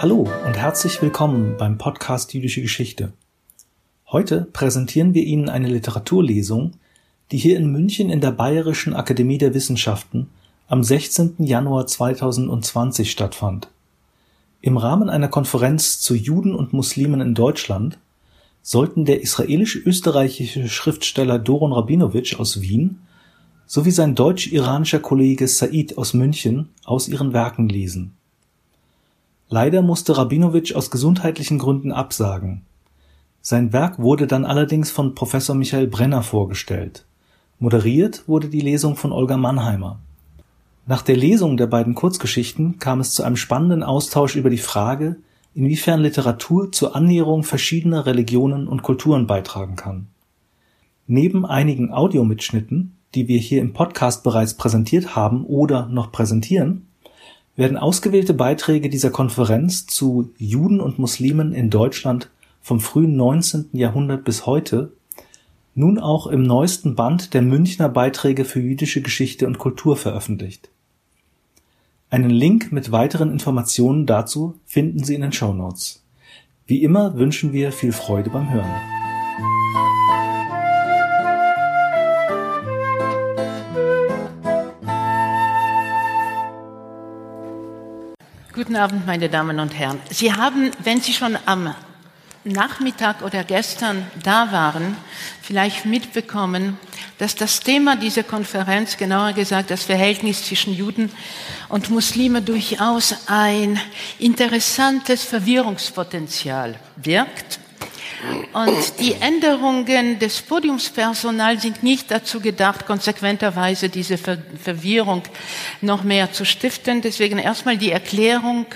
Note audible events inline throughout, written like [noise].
Hallo und herzlich willkommen beim Podcast Jüdische Geschichte. Heute präsentieren wir Ihnen eine Literaturlesung, die hier in München in der Bayerischen Akademie der Wissenschaften am 16. Januar 2020 stattfand. Im Rahmen einer Konferenz zu Juden und Muslimen in Deutschland sollten der israelisch-österreichische Schriftsteller Doron Rabinowitsch aus Wien sowie sein deutsch-iranischer Kollege Said aus München aus ihren Werken lesen. Leider musste Rabinowitsch aus gesundheitlichen Gründen absagen. Sein Werk wurde dann allerdings von Professor Michael Brenner vorgestellt. Moderiert wurde die Lesung von Olga Mannheimer. Nach der Lesung der beiden Kurzgeschichten kam es zu einem spannenden Austausch über die Frage, inwiefern Literatur zur Annäherung verschiedener Religionen und Kulturen beitragen kann. Neben einigen Audiomitschnitten, die wir hier im Podcast bereits präsentiert haben oder noch präsentieren, werden ausgewählte Beiträge dieser Konferenz zu Juden und Muslimen in Deutschland vom frühen 19. Jahrhundert bis heute nun auch im neuesten Band der Münchner Beiträge für jüdische Geschichte und Kultur veröffentlicht einen Link mit weiteren Informationen dazu finden Sie in den Show Notes. Wie immer wünschen wir viel Freude beim Hören. Guten Abend, meine Damen und Herren. Sie haben, wenn Sie schon am Nachmittag oder gestern da waren, vielleicht mitbekommen, dass das Thema dieser Konferenz, genauer gesagt das Verhältnis zwischen Juden und Muslime, durchaus ein interessantes Verwirrungspotenzial wirkt. Und die Änderungen des Podiumspersonals sind nicht dazu gedacht, konsequenterweise diese Verwirrung noch mehr zu stiften. Deswegen erstmal die Erklärung,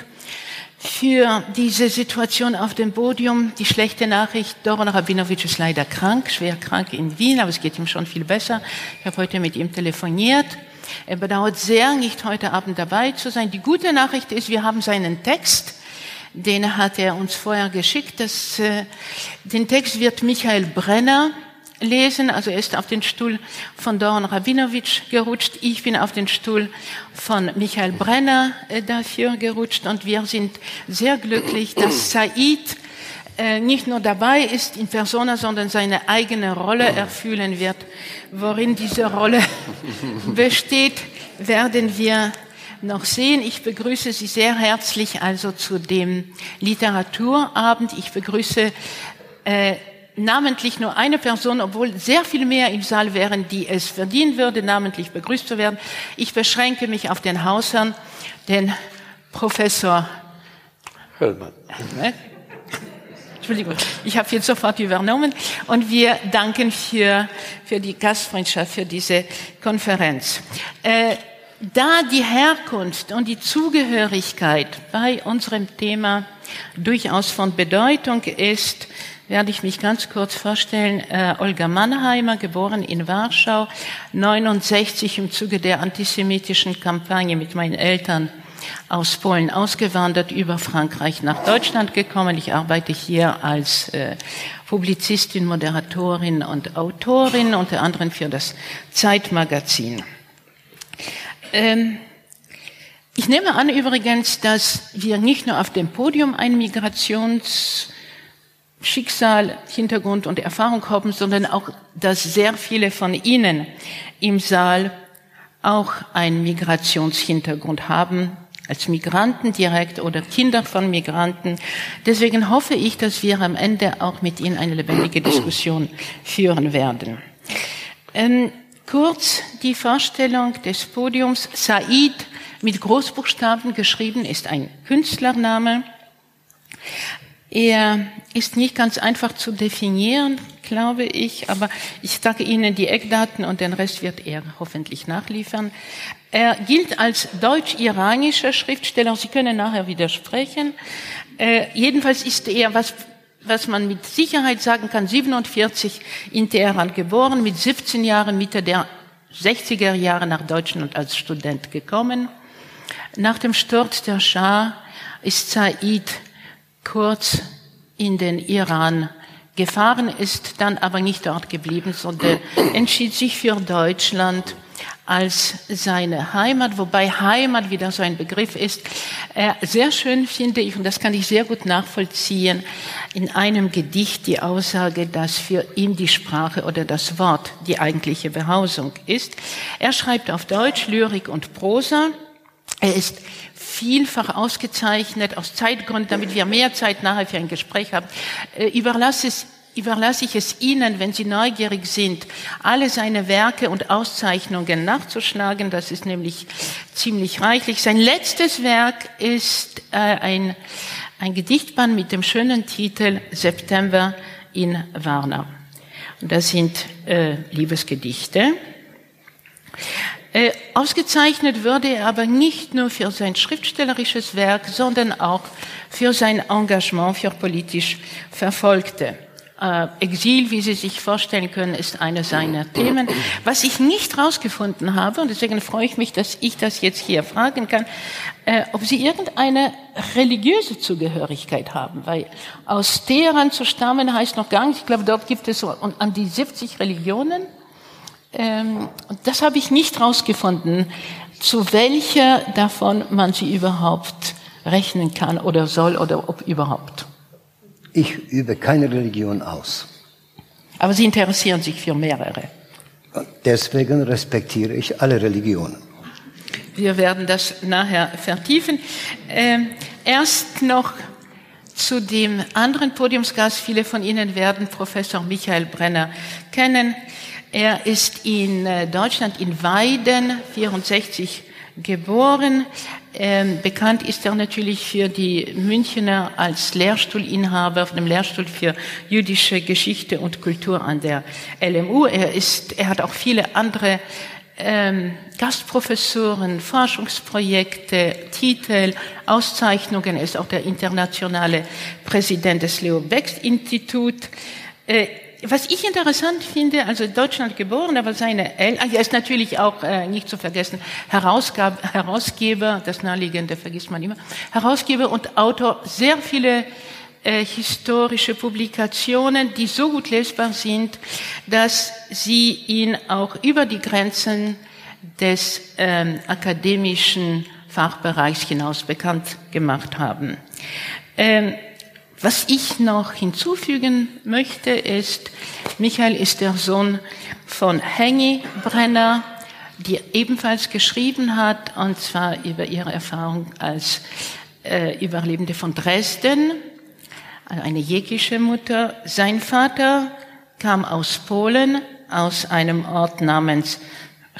für diese Situation auf dem Podium. Die schlechte Nachricht, Doron Rabinowitsch ist leider krank, schwer krank in Wien, aber es geht ihm schon viel besser. Ich habe heute mit ihm telefoniert. Er bedauert sehr, nicht heute Abend dabei zu sein. Die gute Nachricht ist, wir haben seinen Text, den hat er uns vorher geschickt. Das, äh, den Text wird Michael Brenner lesen. Also er ist auf den Stuhl von Doron Rabinowitsch gerutscht. Ich bin auf den Stuhl von Michael Brenner äh, dafür gerutscht. Und wir sind sehr glücklich, dass Said äh, nicht nur dabei ist in Persona, sondern seine eigene Rolle erfüllen wird. Worin diese Rolle [laughs] besteht, werden wir noch sehen. Ich begrüße Sie sehr herzlich also zu dem Literaturabend. Ich begrüße äh, namentlich nur eine Person, obwohl sehr viel mehr im Saal wären, die es verdienen würde, namentlich begrüßt zu werden. Ich beschränke mich auf den Hausherrn, den Professor Höllmann. Entschuldigung, ich habe jetzt sofort übernommen und wir danken für, für die Gastfreundschaft, für diese Konferenz. Äh, da die Herkunft und die Zugehörigkeit bei unserem Thema durchaus von Bedeutung ist, werde ich mich ganz kurz vorstellen. Äh, Olga Mannheimer, geboren in Warschau, 69 im Zuge der antisemitischen Kampagne mit meinen Eltern aus Polen ausgewandert, über Frankreich nach Deutschland gekommen. Ich arbeite hier als äh, Publizistin, Moderatorin und Autorin, unter anderem für das Zeitmagazin. Ähm, ich nehme an übrigens, dass wir nicht nur auf dem Podium ein Migrations Schicksal, Hintergrund und Erfahrung haben, sondern auch, dass sehr viele von Ihnen im Saal auch einen Migrationshintergrund haben, als Migranten direkt oder Kinder von Migranten. Deswegen hoffe ich, dass wir am Ende auch mit Ihnen eine lebendige Diskussion führen werden. Ähm, kurz die Vorstellung des Podiums. Said mit Großbuchstaben geschrieben ist ein Künstlername. Er ist nicht ganz einfach zu definieren, glaube ich, aber ich sage Ihnen die Eckdaten und den Rest wird er hoffentlich nachliefern. Er gilt als deutsch-iranischer Schriftsteller. Sie können nachher widersprechen. Äh, jedenfalls ist er, was, was man mit Sicherheit sagen kann, 47 in Teheran geboren, mit 17 Jahren Mitte der 60er Jahre nach Deutschland als Student gekommen. Nach dem Sturz der Schah ist Said kurz in den Iran gefahren, ist dann aber nicht dort geblieben, sondern entschied sich für Deutschland als seine Heimat, wobei Heimat wieder so ein Begriff ist. Äh, sehr schön finde ich, und das kann ich sehr gut nachvollziehen, in einem Gedicht die Aussage, dass für ihn die Sprache oder das Wort die eigentliche Behausung ist. Er schreibt auf Deutsch Lyrik und Prosa. Er ist vielfach ausgezeichnet aus Zeitgründen, damit wir mehr Zeit nachher für ein Gespräch haben. Äh, überlasse es überlasse ich es Ihnen, wenn Sie neugierig sind, alle seine Werke und Auszeichnungen nachzuschlagen. Das ist nämlich ziemlich reichlich. Sein letztes Werk ist äh, ein, ein Gedichtband mit dem schönen Titel September in Warna. Und das sind äh, Liebesgedichte. Äh, ausgezeichnet wurde er aber nicht nur für sein schriftstellerisches Werk, sondern auch für sein Engagement für politisch Verfolgte. Äh, Exil, wie Sie sich vorstellen können, ist eine seiner Themen. Was ich nicht herausgefunden habe, und deswegen freue ich mich, dass ich das jetzt hier fragen kann, äh, ob Sie irgendeine religiöse Zugehörigkeit haben, weil aus Teheran zu stammen heißt noch gar nicht, ich glaube, dort gibt es so an die 70 Religionen. Ähm, das habe ich nicht herausgefunden, zu welcher davon man sie überhaupt rechnen kann oder soll oder ob überhaupt. Ich übe keine Religion aus. Aber Sie interessieren sich für mehrere. Deswegen respektiere ich alle Religionen. Wir werden das nachher vertiefen. Ähm, erst noch zu dem anderen Podiumsgast. Viele von Ihnen werden Professor Michael Brenner kennen. Er ist in äh, Deutschland in Weiden 64 geboren. Ähm, bekannt ist er natürlich für die Münchner als Lehrstuhlinhaber auf dem Lehrstuhl für jüdische Geschichte und Kultur an der LMU. Er ist, er hat auch viele andere ähm, Gastprofessoren, Forschungsprojekte, Titel, Auszeichnungen. Er ist auch der internationale Präsident des Leo Beckst Institut. Was ich interessant finde, also in Deutschland geboren, aber seine Eltern, er ist natürlich auch äh, nicht zu vergessen, Herausgab, Herausgeber, das Naheliegende vergisst man immer, Herausgeber und Autor sehr viele äh, historische Publikationen, die so gut lesbar sind, dass sie ihn auch über die Grenzen des ähm, akademischen Fachbereichs hinaus bekannt gemacht haben. Ähm, was ich noch hinzufügen möchte, ist, Michael ist der Sohn von Henny Brenner, die ebenfalls geschrieben hat, und zwar über ihre Erfahrung als äh, Überlebende von Dresden, eine jekische Mutter. Sein Vater kam aus Polen, aus einem Ort namens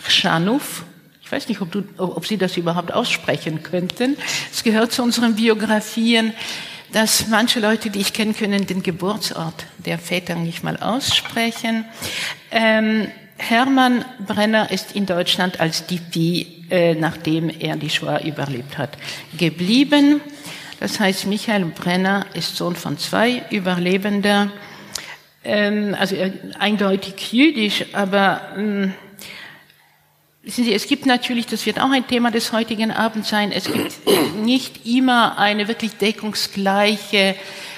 Chrzanów. Ich weiß nicht, ob, du, ob Sie das überhaupt aussprechen könnten. Es gehört zu unseren Biografien dass manche Leute, die ich kenne, können den Geburtsort der Väter nicht mal aussprechen. Ähm, Hermann Brenner ist in Deutschland als DP, äh, nachdem er die Shoah überlebt hat, geblieben. Das heißt, Michael Brenner ist Sohn von zwei Überlebender, ähm, also eindeutig jüdisch, aber ähm, Wissen Sie, es gibt natürlich, das wird auch ein Thema des heutigen Abends sein, es gibt [clears throat] nicht immer eine wirklich deckungsgleiche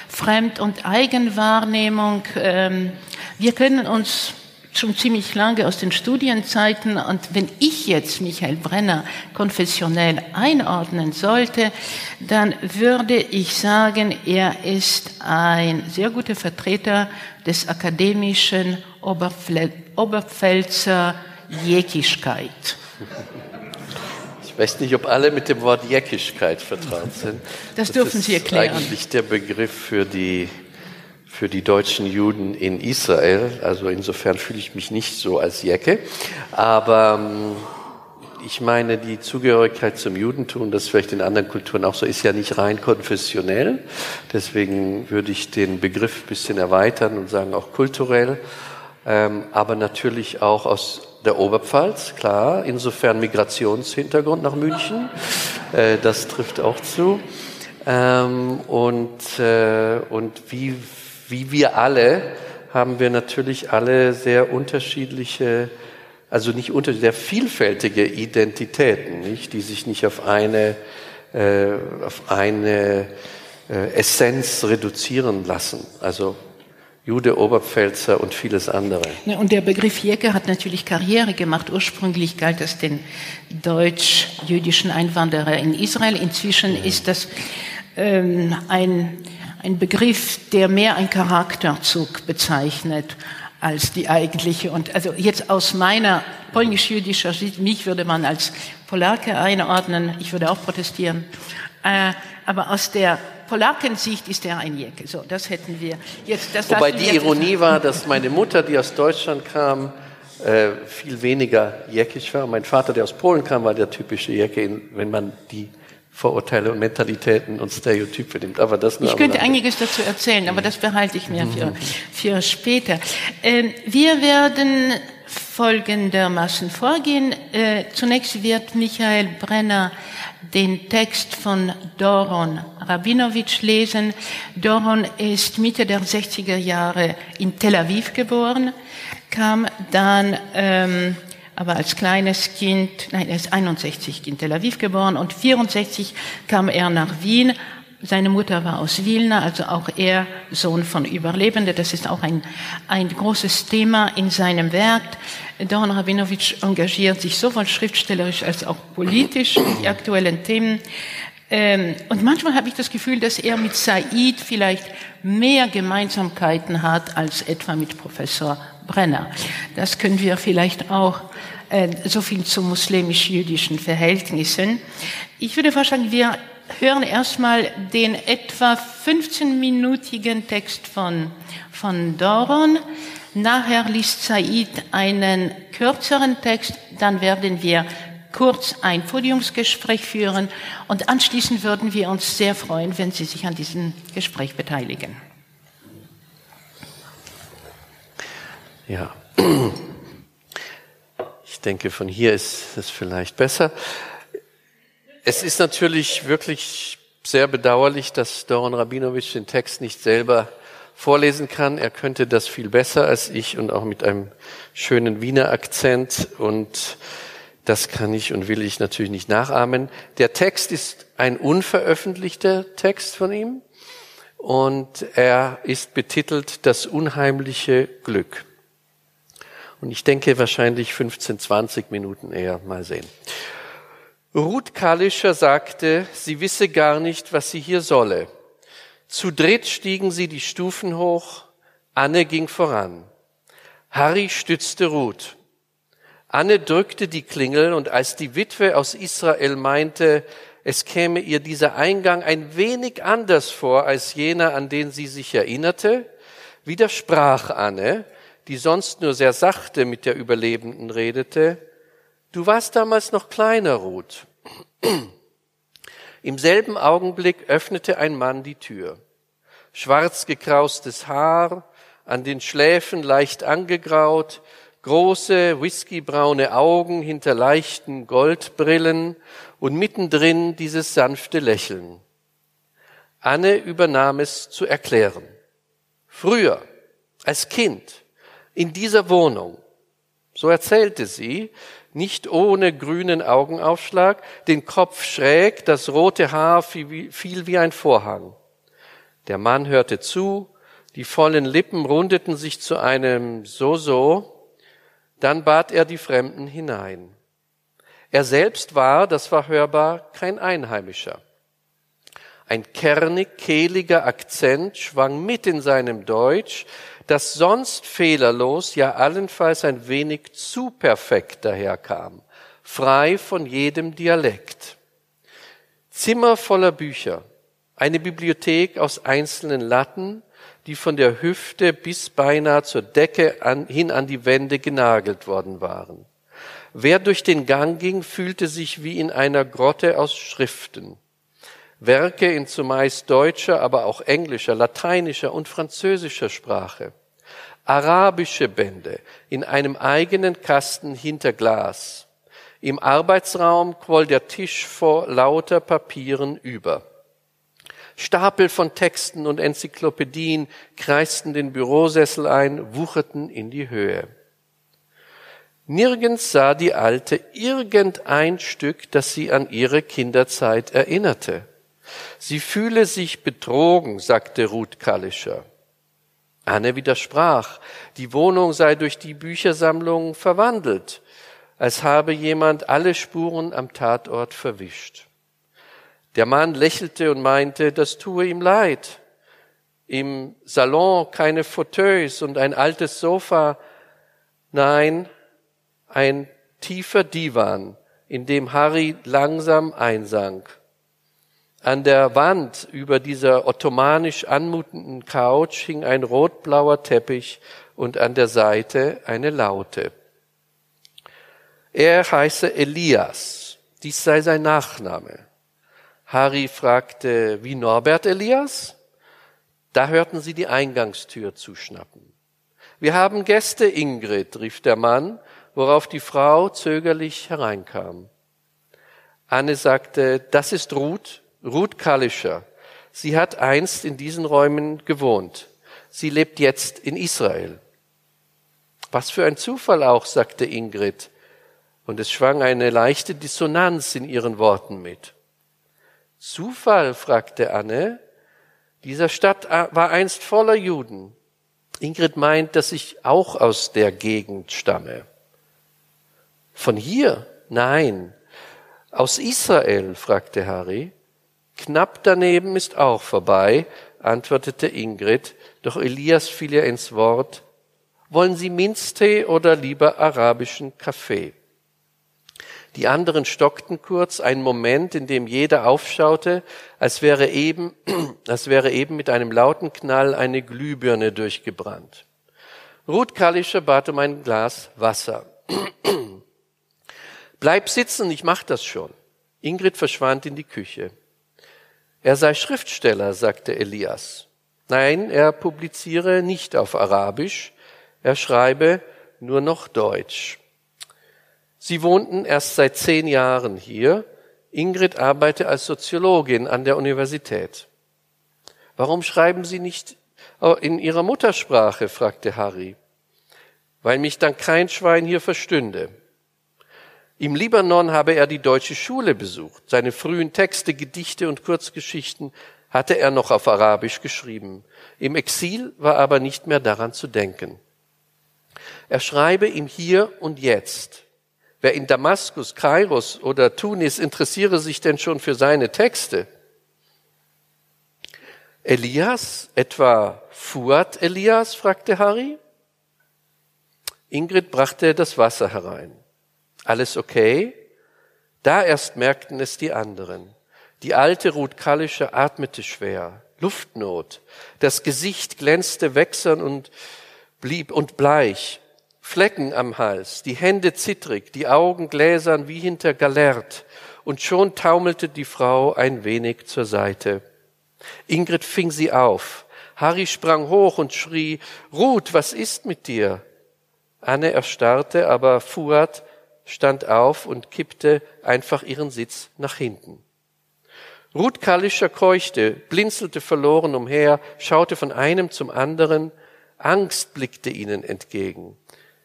Fremd- und Eigenwahrnehmung. Ähm, wir können uns schon ziemlich lange aus den Studienzeiten und wenn ich jetzt Michael Brenner konfessionell einordnen sollte, dann würde ich sagen, er ist ein sehr guter Vertreter des akademischen Oberpfälzer Jäckigkeit. Ich weiß nicht, ob alle mit dem Wort Jäckigkeit vertraut sind. Das, das dürfen Sie erklären. Das ist eigentlich der Begriff für die, für die deutschen Juden in Israel. Also insofern fühle ich mich nicht so als Jäcke. Aber ähm, ich meine, die Zugehörigkeit zum Judentum, das vielleicht in anderen Kulturen auch so ist, ja nicht rein konfessionell. Deswegen würde ich den Begriff ein bisschen erweitern und sagen auch kulturell, ähm, aber natürlich auch aus der Oberpfalz, klar, insofern Migrationshintergrund nach München, äh, das trifft auch zu. Ähm, und, äh, und wie, wie wir alle haben wir natürlich alle sehr unterschiedliche, also nicht unter, sehr vielfältige Identitäten, nicht, die sich nicht auf eine, äh, auf eine äh, Essenz reduzieren lassen. Also Jude, Oberpfälzer und vieles andere. Und der Begriff Jecke hat natürlich Karriere gemacht. Ursprünglich galt es den deutsch-jüdischen Einwanderer in Israel. Inzwischen ist das ähm, ein, ein Begriff, der mehr einen Charakterzug bezeichnet als die eigentliche. Und also jetzt aus meiner polnisch-jüdischer Sicht, mich würde man als Polake einordnen. Ich würde auch protestieren. Äh, aber aus der Polakensicht ist er ein Jecke. So, das hätten wir jetzt. Das Wobei die Ironie war, dass meine Mutter, die aus Deutschland kam, äh, viel weniger jäckig war. Mein Vater, der aus Polen kam, war der typische Jecke, wenn man die Vorurteile und Mentalitäten und Stereotype nimmt. Aber das Ich könnte einiges dazu erzählen, aber das behalte ich mir für, für später. Ähm, wir werden folgendermaßen vorgehen. Äh, zunächst wird Michael Brenner den Text von Doron Rabinowitsch lesen. Doron ist Mitte der 60er Jahre in Tel Aviv geboren, kam dann ähm, aber als kleines Kind, nein, er ist 61 in Tel Aviv geboren und 64 kam er nach Wien. Seine Mutter war aus Wilna, also auch er Sohn von Überlebenden. Das ist auch ein, ein großes Thema in seinem Werk. Doron Rabinowitsch engagiert sich sowohl schriftstellerisch als auch politisch in die aktuellen Themen. Ähm, und manchmal habe ich das Gefühl, dass er mit Said vielleicht mehr Gemeinsamkeiten hat als etwa mit Professor Brenner. Das können wir vielleicht auch äh, so viel zu muslimisch-jüdischen Verhältnissen. Ich würde vorschlagen, wir hören erstmal den etwa 15-minütigen Text von, von Doron. Nachher liest Said einen kürzeren Text, dann werden wir kurz ein Podiumsgespräch führen und anschließend würden wir uns sehr freuen, wenn Sie sich an diesem Gespräch beteiligen. Ja, ich denke, von hier ist es vielleicht besser. Es ist natürlich wirklich sehr bedauerlich, dass Doron Rabinowitsch den Text nicht selber vorlesen kann. Er könnte das viel besser als ich und auch mit einem schönen Wiener Akzent und das kann ich und will ich natürlich nicht nachahmen. Der Text ist ein unveröffentlichter Text von ihm und er ist betitelt Das unheimliche Glück. Und ich denke wahrscheinlich 15, 20 Minuten eher mal sehen. Ruth Kalischer sagte, sie wisse gar nicht, was sie hier solle. Zu dritt stiegen sie die Stufen hoch. Anne ging voran. Harry stützte Ruth. Anne drückte die Klingel und als die Witwe aus Israel meinte, es käme ihr dieser Eingang ein wenig anders vor als jener, an den sie sich erinnerte, widersprach Anne, die sonst nur sehr sachte mit der Überlebenden redete, du warst damals noch kleiner, Ruth. [clears throat] Im selben Augenblick öffnete ein Mann die Tür. Schwarz gekraustes Haar, an den Schläfen leicht angegraut, große whiskybraune Augen hinter leichten Goldbrillen und mittendrin dieses sanfte Lächeln. Anne übernahm es zu erklären. Früher, als Kind, in dieser Wohnung, so erzählte sie, nicht ohne grünen Augenaufschlag, den Kopf schräg, das rote Haar fiel wie ein Vorhang. Der Mann hörte zu, die vollen Lippen rundeten sich zu einem So-So, dann bat er die Fremden hinein. Er selbst war, das war hörbar, kein Einheimischer. Ein kernig, kehliger Akzent schwang mit in seinem Deutsch, das sonst fehlerlos, ja allenfalls ein wenig zu perfekt daherkam, frei von jedem Dialekt. Zimmer voller Bücher, eine Bibliothek aus einzelnen Latten, die von der Hüfte bis beinahe zur Decke an, hin an die Wände genagelt worden waren. Wer durch den Gang ging, fühlte sich wie in einer Grotte aus Schriften. Werke in zumeist deutscher, aber auch englischer, lateinischer und französischer Sprache. Arabische Bände in einem eigenen Kasten hinter Glas. Im Arbeitsraum quoll der Tisch vor lauter Papieren über. Stapel von Texten und Enzyklopädien kreisten den Bürosessel ein, wucherten in die Höhe. Nirgends sah die Alte irgendein Stück, das sie an ihre Kinderzeit erinnerte. Sie fühle sich betrogen, sagte Ruth Kallischer. Anne widersprach, die Wohnung sei durch die Büchersammlung verwandelt, als habe jemand alle Spuren am Tatort verwischt. Der Mann lächelte und meinte, das tue ihm leid. Im Salon keine Fauteuils und ein altes Sofa, nein, ein tiefer Divan, in dem Harry langsam einsank. An der Wand über dieser ottomanisch anmutenden Couch hing ein rotblauer Teppich und an der Seite eine Laute. Er heiße Elias. Dies sei sein Nachname. Harry fragte, wie Norbert Elias? Da hörten sie die Eingangstür zuschnappen. Wir haben Gäste, Ingrid, rief der Mann, worauf die Frau zögerlich hereinkam. Anne sagte, das ist Ruth, Ruth Kalischer. Sie hat einst in diesen Räumen gewohnt. Sie lebt jetzt in Israel. Was für ein Zufall auch, sagte Ingrid. Und es schwang eine leichte Dissonanz in ihren Worten mit. Zufall, fragte Anne. Dieser Stadt war einst voller Juden. Ingrid meint, dass ich auch aus der Gegend stamme. Von hier? Nein. Aus Israel? fragte Harry. Knapp daneben ist auch vorbei, antwortete Ingrid, doch Elias fiel ihr ins Wort. Wollen Sie Minztee oder lieber arabischen Kaffee? Die anderen stockten kurz, einen Moment, in dem jeder aufschaute, als wäre eben, [clears throat] als wäre eben mit einem lauten Knall eine Glühbirne durchgebrannt. Ruth Kalischer bat um ein Glas Wasser. [clears throat] Bleib sitzen, ich mach das schon. Ingrid verschwand in die Küche. Er sei Schriftsteller, sagte Elias. Nein, er publiziere nicht auf Arabisch, er schreibe nur noch Deutsch. Sie wohnten erst seit zehn Jahren hier. Ingrid arbeite als Soziologin an der Universität. Warum schreiben Sie nicht in Ihrer Muttersprache? fragte Harry. Weil mich dann kein Schwein hier verstünde. Im Libanon habe er die deutsche Schule besucht. Seine frühen Texte, Gedichte und Kurzgeschichten hatte er noch auf Arabisch geschrieben. Im Exil war aber nicht mehr daran zu denken. Er schreibe im Hier und Jetzt. Wer in Damaskus, Kairos oder Tunis interessiere sich denn schon für seine Texte? Elias, etwa Fuad Elias? fragte Harry. Ingrid brachte das Wasser herein. Alles okay? Da erst merkten es die anderen. Die alte Ruth Kallische atmete schwer. Luftnot. Das Gesicht glänzte wächsern und blieb und bleich. Flecken am Hals, die Hände zittrig, die Augen gläsern wie hinter Galert. Und schon taumelte die Frau ein wenig zur Seite. Ingrid fing sie auf. Harry sprang hoch und schrie, Ruth, was ist mit dir? Anne erstarrte, aber Fuad stand auf und kippte einfach ihren Sitz nach hinten. Ruth Kallischer keuchte, blinzelte verloren umher, schaute von einem zum anderen, Angst blickte ihnen entgegen.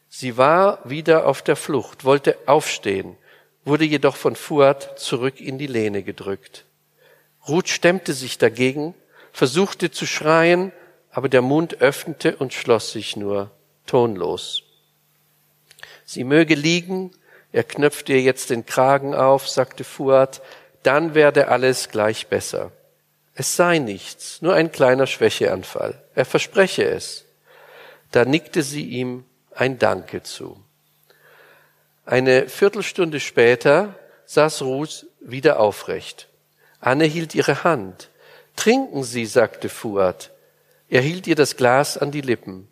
Sie war wieder auf der Flucht, wollte aufstehen, wurde jedoch von Fuad zurück in die Lehne gedrückt. Ruth stemmte sich dagegen, versuchte zu schreien, aber der Mund öffnete und schloss sich nur, tonlos. Sie möge liegen, er knöpft ihr jetzt den Kragen auf, sagte Fuad, dann werde alles gleich besser. Es sei nichts, nur ein kleiner Schwächeanfall. Er verspreche es. Da nickte sie ihm ein Danke zu. Eine Viertelstunde später saß Ruth wieder aufrecht. Anne hielt ihre Hand. Trinken Sie, sagte Fuad. Er hielt ihr das Glas an die Lippen.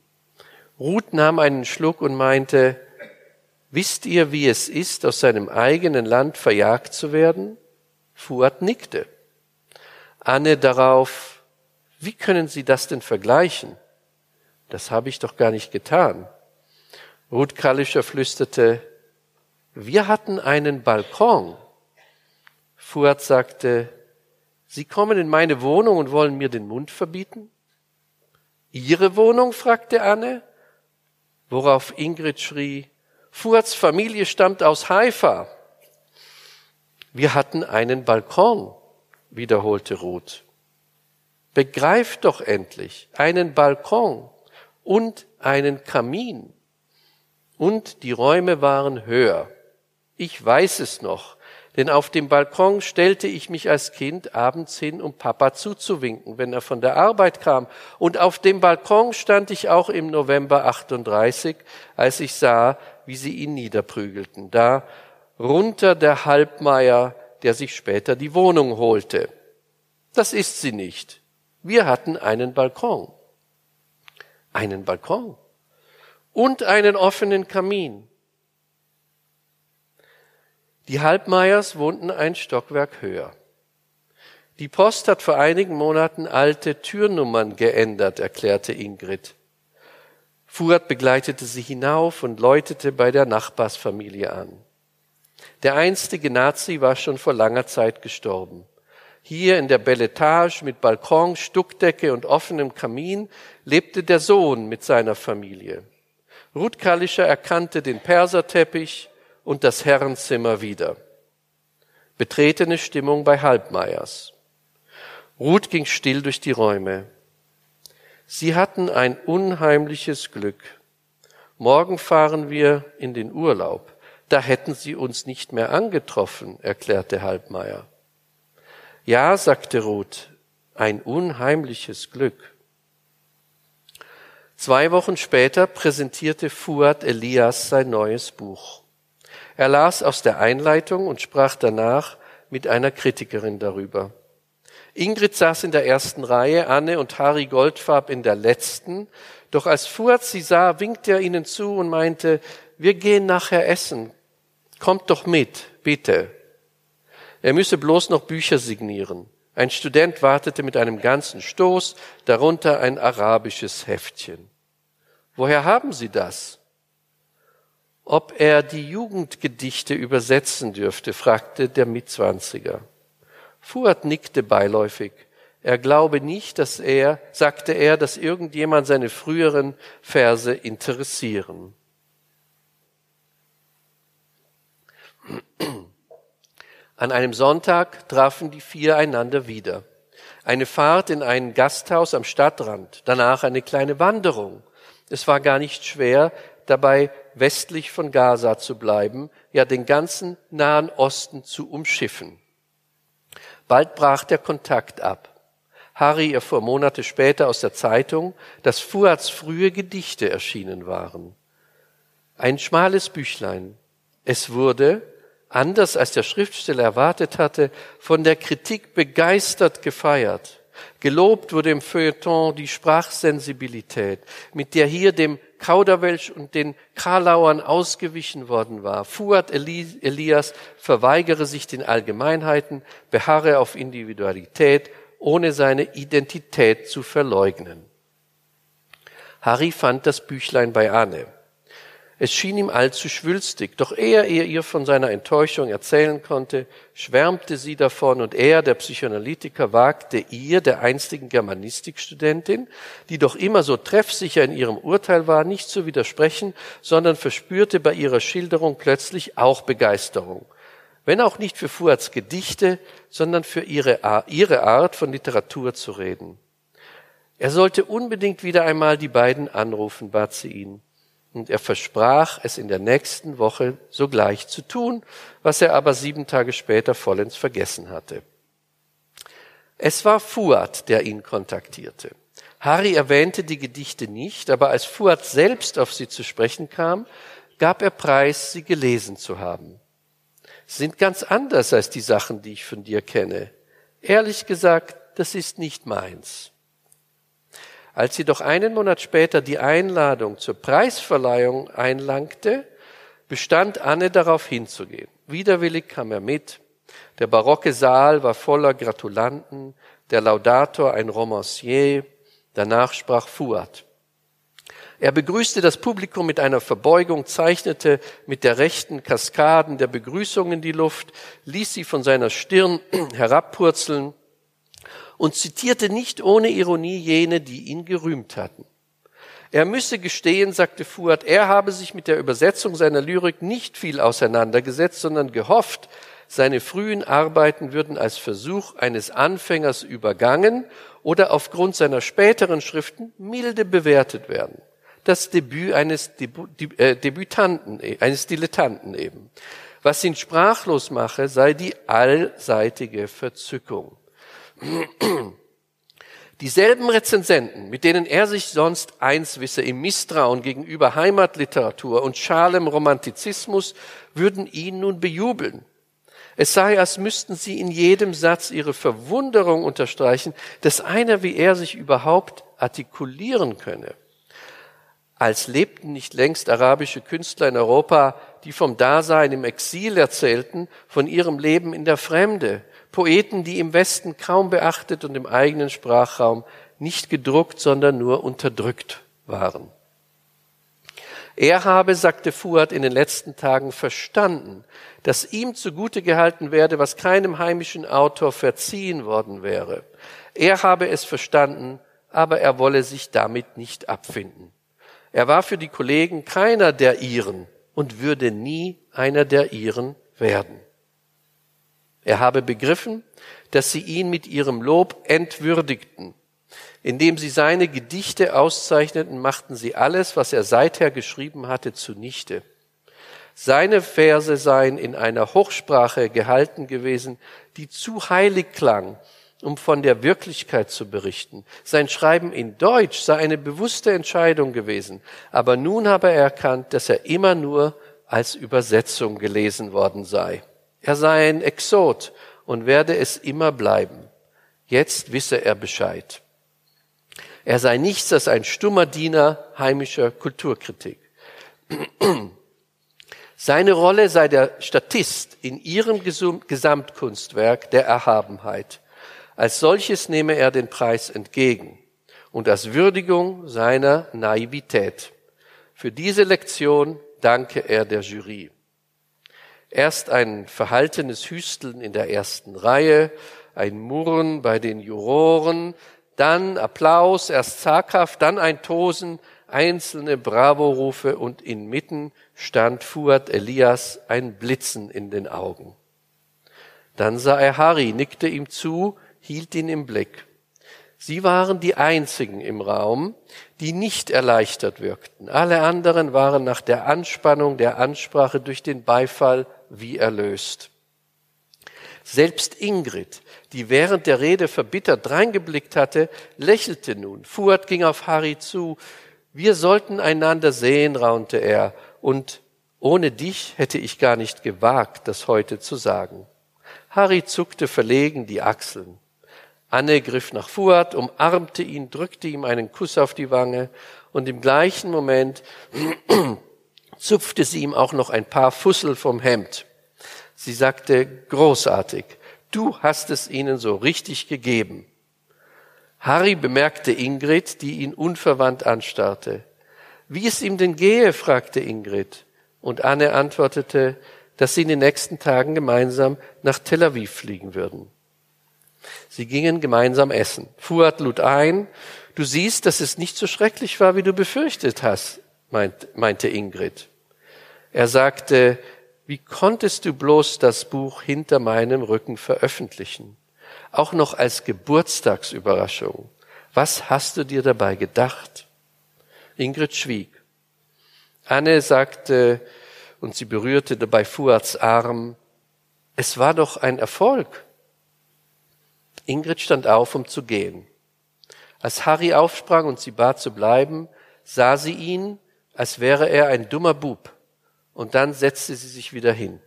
Ruth nahm einen Schluck und meinte, Wisst ihr, wie es ist, aus seinem eigenen Land verjagt zu werden? Fuad nickte. Anne darauf, wie können Sie das denn vergleichen? Das habe ich doch gar nicht getan. Ruth Kallischer flüsterte, wir hatten einen Balkon. Fuad sagte, Sie kommen in meine Wohnung und wollen mir den Mund verbieten? Ihre Wohnung? fragte Anne, worauf Ingrid schrie, Fuads Familie stammt aus Haifa. Wir hatten einen Balkon, wiederholte Ruth. Begreift doch endlich, einen Balkon. und einen Kamin. Und die Räume waren höher. Ich weiß es noch, denn auf dem Balkon stellte ich mich als Kind abends hin, um Papa zuzuwinken, wenn er von der Arbeit kam. Und auf dem Balkon stand ich auch im November 38, als ich sah, wie sie ihn niederprügelten. Da runter der Halbmeier, der sich später die Wohnung holte. Das ist sie nicht. Wir hatten einen Balkon. Einen Balkon. Und einen offenen Kamin. Die Halbmeiers wohnten ein Stockwerk höher. Die Post hat vor einigen Monaten alte Türnummern geändert, erklärte Ingrid. Fuhrt begleitete sie hinauf und läutete bei der Nachbarsfamilie an. Der einstige Nazi war schon vor langer Zeit gestorben. Hier in der Belletage mit Balkon, Stuckdecke und offenem Kamin lebte der Sohn mit seiner Familie. Ruth Kalischer erkannte den Perserteppich, und das Herrenzimmer wieder. Betretene Stimmung bei Halbmeiers. Ruth ging still durch die Räume. Sie hatten ein unheimliches Glück. Morgen fahren wir in den Urlaub. Da hätten sie uns nicht mehr angetroffen, erklärte Halbmeier. Ja, sagte Ruth, ein unheimliches Glück. Zwei Wochen später präsentierte Fuad Elias sein neues Buch. Er las aus der Einleitung und sprach danach mit einer Kritikerin darüber. Ingrid saß in der ersten Reihe, Anne und Harry Goldfarb in der letzten. Doch als Fuhrt sie sah, winkte er ihnen zu und meinte, wir gehen nachher essen. Kommt doch mit, bitte. Er müsse bloß noch Bücher signieren. Ein Student wartete mit einem ganzen Stoß, darunter ein arabisches Heftchen. Woher haben Sie das? Ob er die Jugendgedichte übersetzen dürfte, fragte der Mitzwanziger. Fuad nickte beiläufig. Er glaube nicht, dass er, sagte er, dass irgendjemand seine früheren Verse interessieren. An einem Sonntag trafen die vier einander wieder. Eine Fahrt in ein Gasthaus am Stadtrand, danach eine kleine Wanderung. Es war gar nicht schwer, dabei westlich von Gaza zu bleiben, ja den ganzen Nahen Osten zu umschiffen. Bald brach der Kontakt ab. Harry erfuhr Monate später aus der Zeitung, dass Fuads frühe Gedichte erschienen waren. Ein schmales Büchlein. Es wurde, anders als der Schriftsteller erwartet hatte, von der Kritik begeistert gefeiert. Gelobt wurde im Feuilleton die Sprachsensibilität, mit der hier dem Kauderwelsch und den Karlauern ausgewichen worden war. Fuad Elias verweigere sich den Allgemeinheiten, beharre auf Individualität, ohne seine Identität zu verleugnen. Harry fand das Büchlein bei Anne. Es schien ihm allzu schwülstig, doch ehe er ihr von seiner Enttäuschung erzählen konnte, schwärmte sie davon und er, der Psychoanalytiker, wagte ihr, der einstigen Germanistikstudentin, die doch immer so treffsicher in ihrem Urteil war, nicht zu widersprechen, sondern verspürte bei ihrer Schilderung plötzlich auch Begeisterung. Wenn auch nicht für Fuads Gedichte, sondern für ihre, ihre Art von Literatur zu reden. Er sollte unbedingt wieder einmal die beiden anrufen, bat sie ihn und er versprach, es in der nächsten Woche sogleich zu tun, was er aber sieben Tage später vollends vergessen hatte. Es war Fuad, der ihn kontaktierte. Harry erwähnte die Gedichte nicht, aber als Fuad selbst auf sie zu sprechen kam, gab er preis, sie gelesen zu haben. Sie sind ganz anders als die Sachen, die ich von dir kenne. Ehrlich gesagt, das ist nicht meins. Als sie doch einen Monat später die Einladung zur Preisverleihung einlangte, bestand Anne darauf hinzugehen. Widerwillig kam er mit. Der barocke Saal war voller Gratulanten, der Laudator ein Romancier, danach sprach Fuad. Er begrüßte das Publikum mit einer Verbeugung, zeichnete mit der rechten Kaskaden der Begrüßung in die Luft, ließ sie von seiner Stirn [clears throat] herabpurzeln und zitierte nicht ohne Ironie jene, die ihn gerühmt hatten. Er müsse gestehen, sagte Fuad, er habe sich mit der Übersetzung seiner Lyrik nicht viel auseinandergesetzt, sondern gehofft, seine frühen Arbeiten würden als Versuch eines Anfängers übergangen oder aufgrund seiner späteren Schriften milde bewertet werden. das Debüt eines äh, Debütanten, eines Dilettanten eben. Was ihn sprachlos mache, sei die allseitige Verzückung. Dieselben Rezensenten, mit denen er sich sonst eins wisse im Misstrauen gegenüber Heimatliteratur und schalem Romantizismus, würden ihn nun bejubeln. Es sei, als müssten sie in jedem Satz ihre Verwunderung unterstreichen, dass einer wie er sich überhaupt artikulieren könne. Als lebten nicht längst arabische Künstler in Europa, die vom Dasein im Exil erzählten, von ihrem Leben in der Fremde, Poeten, die im Westen kaum beachtet und im eigenen Sprachraum nicht gedruckt, sondern nur unterdrückt waren. Er habe, sagte Fuad in den letzten Tagen, verstanden, dass ihm zugute gehalten werde, was keinem heimischen Autor verziehen worden wäre. Er habe es verstanden, aber er wolle sich damit nicht abfinden. Er war für die Kollegen keiner der ihren und würde nie einer der ihren werden. Er habe begriffen, dass sie ihn mit ihrem Lob entwürdigten. Indem sie seine Gedichte auszeichneten, machten sie alles, was er seither geschrieben hatte, zunichte. Seine Verse seien in einer Hochsprache gehalten gewesen, die zu heilig klang, um von der Wirklichkeit zu berichten. Sein Schreiben in Deutsch sei eine bewusste Entscheidung gewesen, aber nun habe er erkannt, dass er immer nur als Übersetzung gelesen worden sei. Er sei ein Exot und werde es immer bleiben. Jetzt wisse er Bescheid. Er sei nichts als ein stummer Diener heimischer Kulturkritik. [clears throat] Seine Rolle sei der Statist in ihrem Gesamtkunstwerk der Erhabenheit. Als solches nehme er den Preis entgegen und als Würdigung seiner Naivität. Für diese Lektion danke er der Jury. Erst ein verhaltenes Hüsteln in der ersten Reihe, ein Murren bei den Juroren, dann Applaus, erst zaghaft, dann ein Tosen, einzelne Bravo-Rufe und inmitten stand Fuad Elias ein Blitzen in den Augen. Dann sah er Harry, nickte ihm zu, hielt ihn im Blick. Sie waren die einzigen im Raum, die nicht erleichtert wirkten. Alle anderen waren nach der Anspannung der Ansprache durch den Beifall wie erlöst. Selbst Ingrid, die während der Rede verbittert reingeblickt hatte, lächelte nun. Fuad ging auf Harry zu. Wir sollten einander sehen, raunte er, und ohne dich hätte ich gar nicht gewagt, das heute zu sagen. Harry zuckte verlegen die Achseln. Anne griff nach Fuad, umarmte ihn, drückte ihm einen Kuss auf die Wange und im gleichen Moment zupfte sie ihm auch noch ein paar Fussel vom Hemd. Sie sagte, großartig, du hast es ihnen so richtig gegeben. Harry bemerkte Ingrid, die ihn unverwandt anstarrte. Wie es ihm denn gehe, fragte Ingrid. Und Anne antwortete, dass sie in den nächsten Tagen gemeinsam nach Tel Aviv fliegen würden. Sie gingen gemeinsam essen. Fuad lud ein. Du siehst, dass es nicht so schrecklich war, wie du befürchtet hast, meinte Ingrid. Er sagte, wie konntest du bloß das Buch hinter meinem Rücken veröffentlichen? Auch noch als Geburtstagsüberraschung. Was hast du dir dabei gedacht? Ingrid schwieg. Anne sagte, und sie berührte dabei Fuads Arm, es war doch ein Erfolg. Ingrid stand auf, um zu gehen. Als Harry aufsprang und sie bat zu bleiben, sah sie ihn, als wäre er ein dummer Bub, und dann setzte sie sich wieder hin.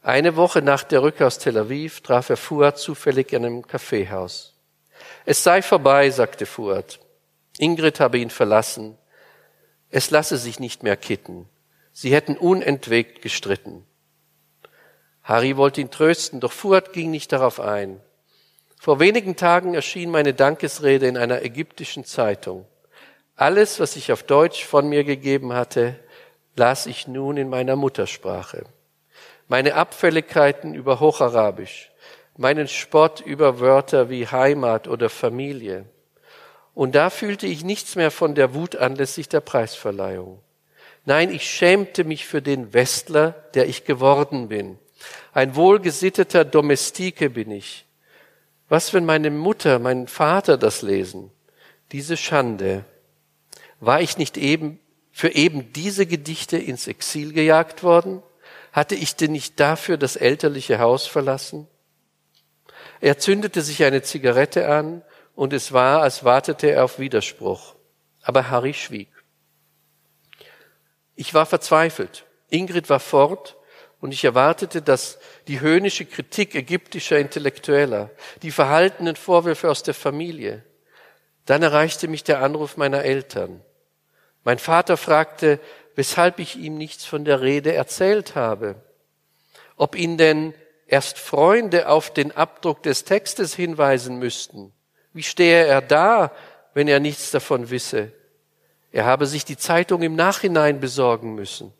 Eine Woche nach der Rückkehr aus Tel Aviv traf er Fuad zufällig in einem Kaffeehaus. Es sei vorbei, sagte Fuad. Ingrid habe ihn verlassen. Es lasse sich nicht mehr kitten. Sie hätten unentwegt gestritten. Harry wollte ihn trösten, doch Fuad ging nicht darauf ein. Vor wenigen Tagen erschien meine Dankesrede in einer ägyptischen Zeitung. Alles, was ich auf Deutsch von mir gegeben hatte, las ich nun in meiner Muttersprache. Meine Abfälligkeiten über Hocharabisch, meinen Spott über Wörter wie Heimat oder Familie. Und da fühlte ich nichts mehr von der Wut anlässlich der Preisverleihung. Nein, ich schämte mich für den Westler, der ich geworden bin ein wohlgesitteter Domestike bin ich. Was, wenn meine Mutter, mein Vater das lesen? Diese Schande. War ich nicht eben für eben diese Gedichte ins Exil gejagt worden? Hatte ich denn nicht dafür das elterliche Haus verlassen? Er zündete sich eine Zigarette an und es war, als wartete er auf Widerspruch. Aber Harry schwieg. Ich war verzweifelt. Ingrid war fort und ich erwartete, dass die höhnische Kritik ägyptischer Intellektueller, die verhaltenen Vorwürfe aus der Familie. Dann erreichte mich der Anruf meiner Eltern. Mein Vater fragte, weshalb ich ihm nichts von der Rede erzählt habe. Ob ihn denn erst Freunde auf den Abdruck des Textes hinweisen müssten. Wie stehe er da, wenn er nichts davon wisse? Er habe sich die Zeitung im Nachhinein besorgen müssen.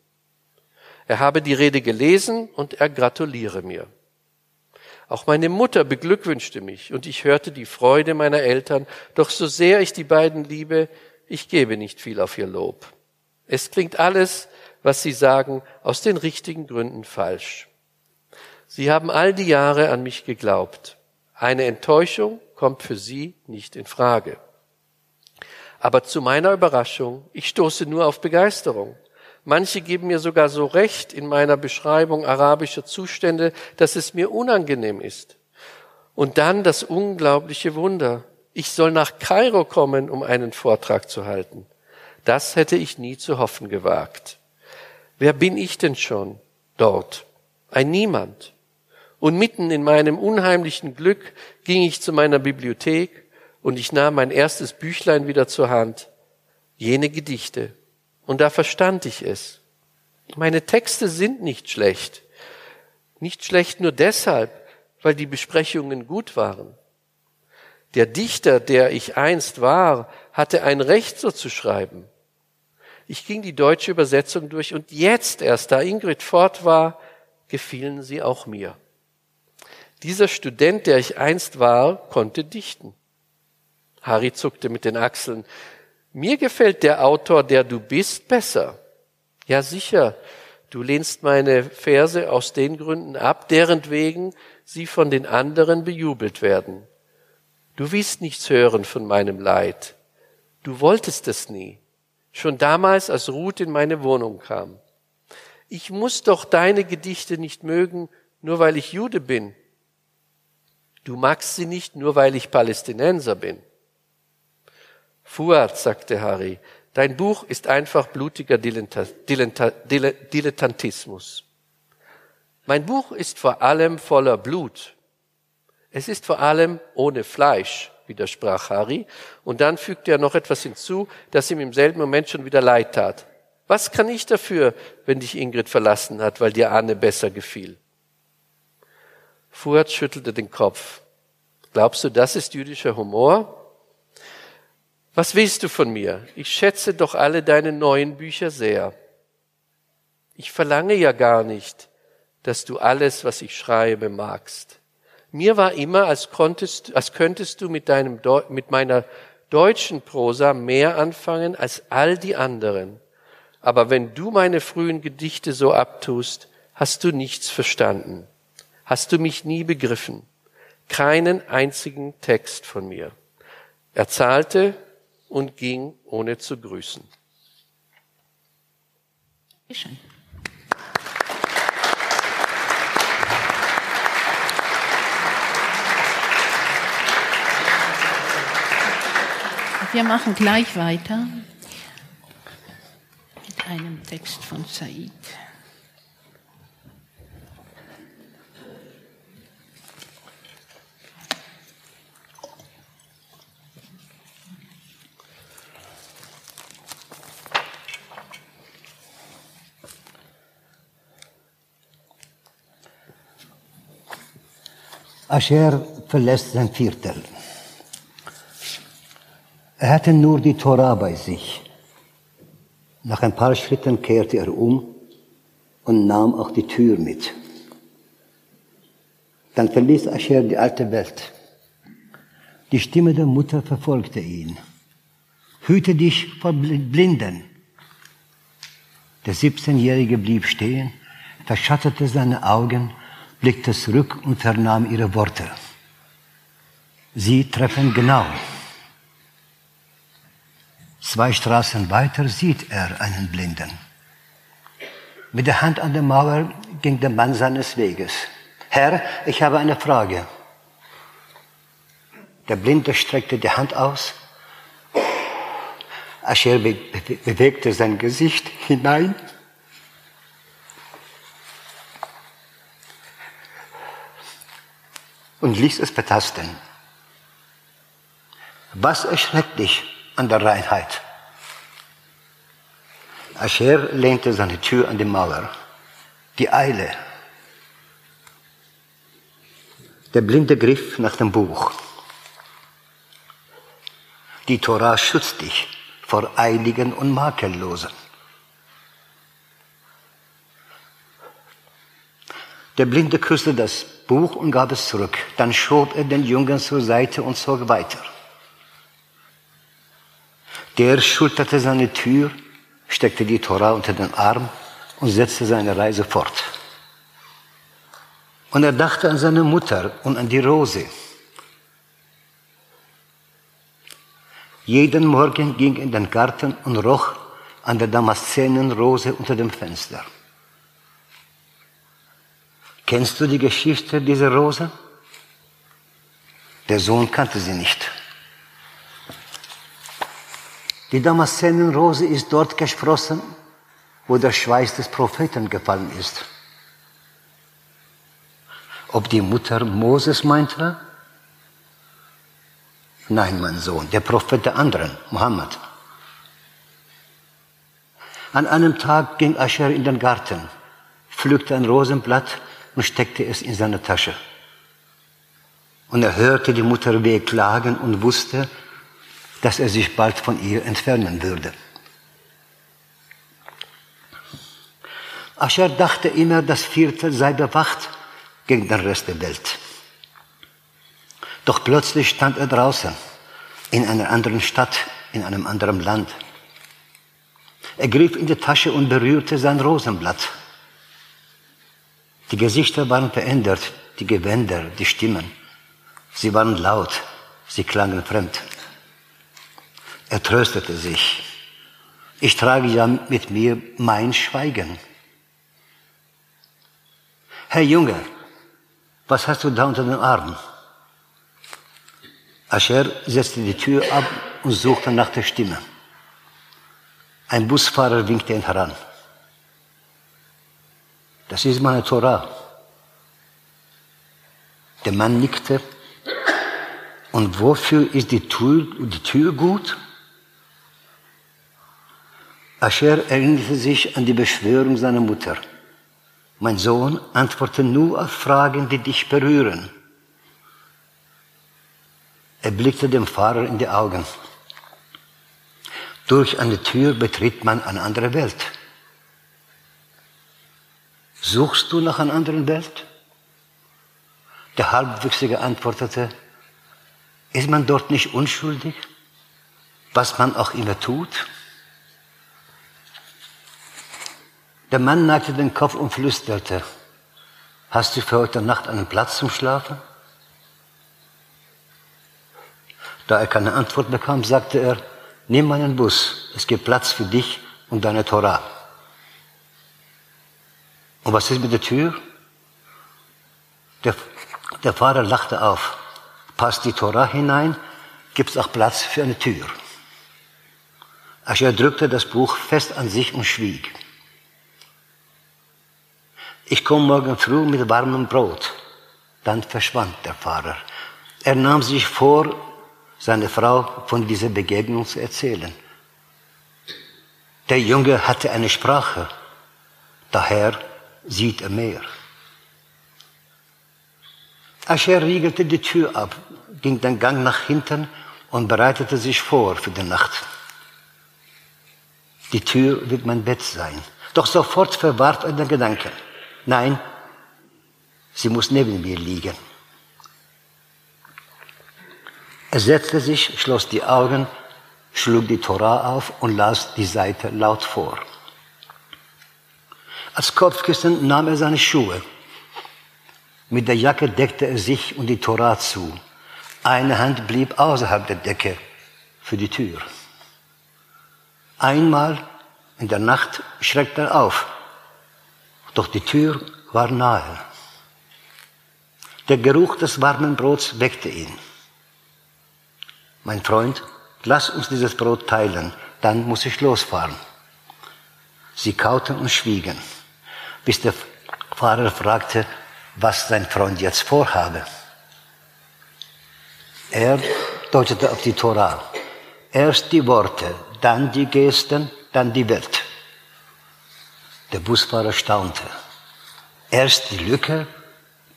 Er habe die Rede gelesen und er gratuliere mir. Auch meine Mutter beglückwünschte mich und ich hörte die Freude meiner Eltern, doch so sehr ich die beiden liebe, ich gebe nicht viel auf ihr Lob. Es klingt alles, was sie sagen, aus den richtigen Gründen falsch. Sie haben all die Jahre an mich geglaubt. Eine Enttäuschung kommt für sie nicht in Frage. Aber zu meiner Überraschung, ich stoße nur auf Begeisterung. Manche geben mir sogar so recht in meiner Beschreibung arabischer Zustände, dass es mir unangenehm ist. Und dann das unglaubliche Wunder. Ich soll nach Kairo kommen, um einen Vortrag zu halten. Das hätte ich nie zu hoffen gewagt. Wer bin ich denn schon dort? Ein Niemand. Und mitten in meinem unheimlichen Glück ging ich zu meiner Bibliothek und ich nahm mein erstes Büchlein wieder zur Hand, jene Gedichte. Und da verstand ich es. Meine Texte sind nicht schlecht. Nicht schlecht nur deshalb, weil die Besprechungen gut waren. Der Dichter, der ich einst war, hatte ein Recht so zu schreiben. Ich ging die deutsche Übersetzung durch und jetzt erst, da Ingrid fort war, gefielen sie auch mir. Dieser Student, der ich einst war, konnte dichten. Harry zuckte mit den Achseln. Mir gefällt der Autor, der du bist, besser. Ja, sicher. Du lehnst meine Verse aus den Gründen ab, deren wegen sie von den anderen bejubelt werden. Du willst nichts hören von meinem Leid. Du wolltest es nie. Schon damals, als Ruth in meine Wohnung kam. Ich muss doch deine Gedichte nicht mögen, nur weil ich Jude bin. Du magst sie nicht, nur weil ich Palästinenser bin. Fuad, sagte Harry, dein Buch ist einfach blutiger Dilettantismus. Mein Buch ist vor allem voller Blut. Es ist vor allem ohne Fleisch, widersprach Harry, und dann fügte er noch etwas hinzu, das ihm im selben Moment schon wieder leid tat. Was kann ich dafür, wenn dich Ingrid verlassen hat, weil dir Anne besser gefiel? Fuhrt schüttelte den Kopf. Glaubst du, das ist jüdischer Humor? Was willst du von mir? Ich schätze doch alle deine neuen Bücher sehr. Ich verlange ja gar nicht, dass du alles, was ich schreibe, magst. Mir war immer, als, konntest, als könntest du mit, deinem, mit meiner deutschen Prosa mehr anfangen als all die anderen. Aber wenn du meine frühen Gedichte so abtust, hast du nichts verstanden. Hast du mich nie begriffen. Keinen einzigen Text von mir. Er zahlte und ging, ohne zu grüßen. Schön. Wir machen gleich weiter mit einem Text von Said. Ascher verlässt sein Viertel. Er hatte nur die Tora bei sich. Nach ein paar Schritten kehrte er um und nahm auch die Tür mit. Dann verließ Ascher die alte Welt. Die Stimme der Mutter verfolgte ihn. Hüte dich vor Blinden. Der 17-Jährige blieb stehen, verschattete seine Augen, blickte zurück und vernahm ihre Worte. Sie treffen genau. Zwei Straßen weiter sieht er einen Blinden. Mit der Hand an der Mauer ging der Mann seines Weges. Herr, ich habe eine Frage. Der Blinde streckte die Hand aus. Ascher be be bewegte sein Gesicht hinein. Und ließ es betasten. Was erschreckt dich an der Reinheit? Ascher lehnte seine Tür an die Mauer. Die Eile. Der Blinde griff nach dem Buch. Die Tora schützt dich vor Eiligen und Makellosen. Der Blinde küsste das Buch und gab es zurück. Dann schob er den Jungen zur Seite und zog weiter. Der schulterte seine Tür, steckte die Tora unter den Arm und setzte seine Reise fort. Und er dachte an seine Mutter und an die Rose. Jeden Morgen ging in den Garten und roch an der Damaszenenrose unter dem Fenster. Kennst du die Geschichte dieser Rose? Der Sohn kannte sie nicht. Die Damaszenenrose ist dort gesprossen, wo der Schweiß des Propheten gefallen ist. Ob die Mutter Moses meinte? Nein, mein Sohn, der Prophet der anderen, Mohammed. An einem Tag ging Ascher in den Garten, pflückte ein Rosenblatt und steckte es in seine Tasche. Und er hörte die Mutter wehklagen und wusste, dass er sich bald von ihr entfernen würde. Ascher dachte immer, das Viertel sei bewacht gegen den Rest der Welt. Doch plötzlich stand er draußen, in einer anderen Stadt, in einem anderen Land. Er griff in die Tasche und berührte sein Rosenblatt. Die Gesichter waren verändert, die Gewänder, die Stimmen. Sie waren laut, sie klangen fremd. Er tröstete sich. Ich trage ja mit mir mein Schweigen. Herr Junge, was hast du da unter den Armen? Ascher setzte die Tür ab und suchte nach der Stimme. Ein Busfahrer winkte ihn heran. Das ist meine Torah. Der Mann nickte. Und wofür ist die Tür, die Tür gut? Ascher erinnerte sich an die Beschwörung seiner Mutter. Mein Sohn, antworte nur auf Fragen, die dich berühren. Er blickte dem Fahrer in die Augen. Durch eine Tür betritt man eine andere Welt. Suchst du nach einer anderen Welt? Der Halbwüchsige antwortete, ist man dort nicht unschuldig, was man auch immer tut? Der Mann neigte den Kopf und flüsterte, hast du für heute Nacht einen Platz zum Schlafen? Da er keine Antwort bekam, sagte er, nimm meinen Bus, es gibt Platz für dich und deine Torah. Und was ist mit der Tür? Der, der Fahrer lachte auf. Passt die Torah hinein, gibt es auch Platz für eine Tür. Ascher drückte das Buch fest an sich und schwieg. Ich komme morgen früh mit warmem Brot. Dann verschwand der Fahrer. Er nahm sich vor, seine Frau von dieser Begegnung zu erzählen. Der Junge hatte eine Sprache, daher sieht er mehr. Ascher riegelte die Tür ab, ging den Gang nach hinten und bereitete sich vor für die Nacht. Die Tür wird mein Bett sein. Doch sofort verwarf er den Gedanken. Nein, sie muss neben mir liegen. Er setzte sich, schloss die Augen, schlug die Torah auf und las die Seite laut vor. Als Kopfkissen nahm er seine Schuhe. Mit der Jacke deckte er sich und die Torah zu. Eine Hand blieb außerhalb der Decke für die Tür. Einmal in der Nacht schreckt er auf, doch die Tür war nahe. Der Geruch des warmen Brots weckte ihn. Mein Freund, lass uns dieses Brot teilen, dann muss ich losfahren. Sie kauten und schwiegen, bis der Fahrer fragte, was sein Freund jetzt vorhabe. Er deutete auf die Tora. Erst die Worte, dann die Gesten, dann die Welt. Der Busfahrer staunte. Erst die Lücke,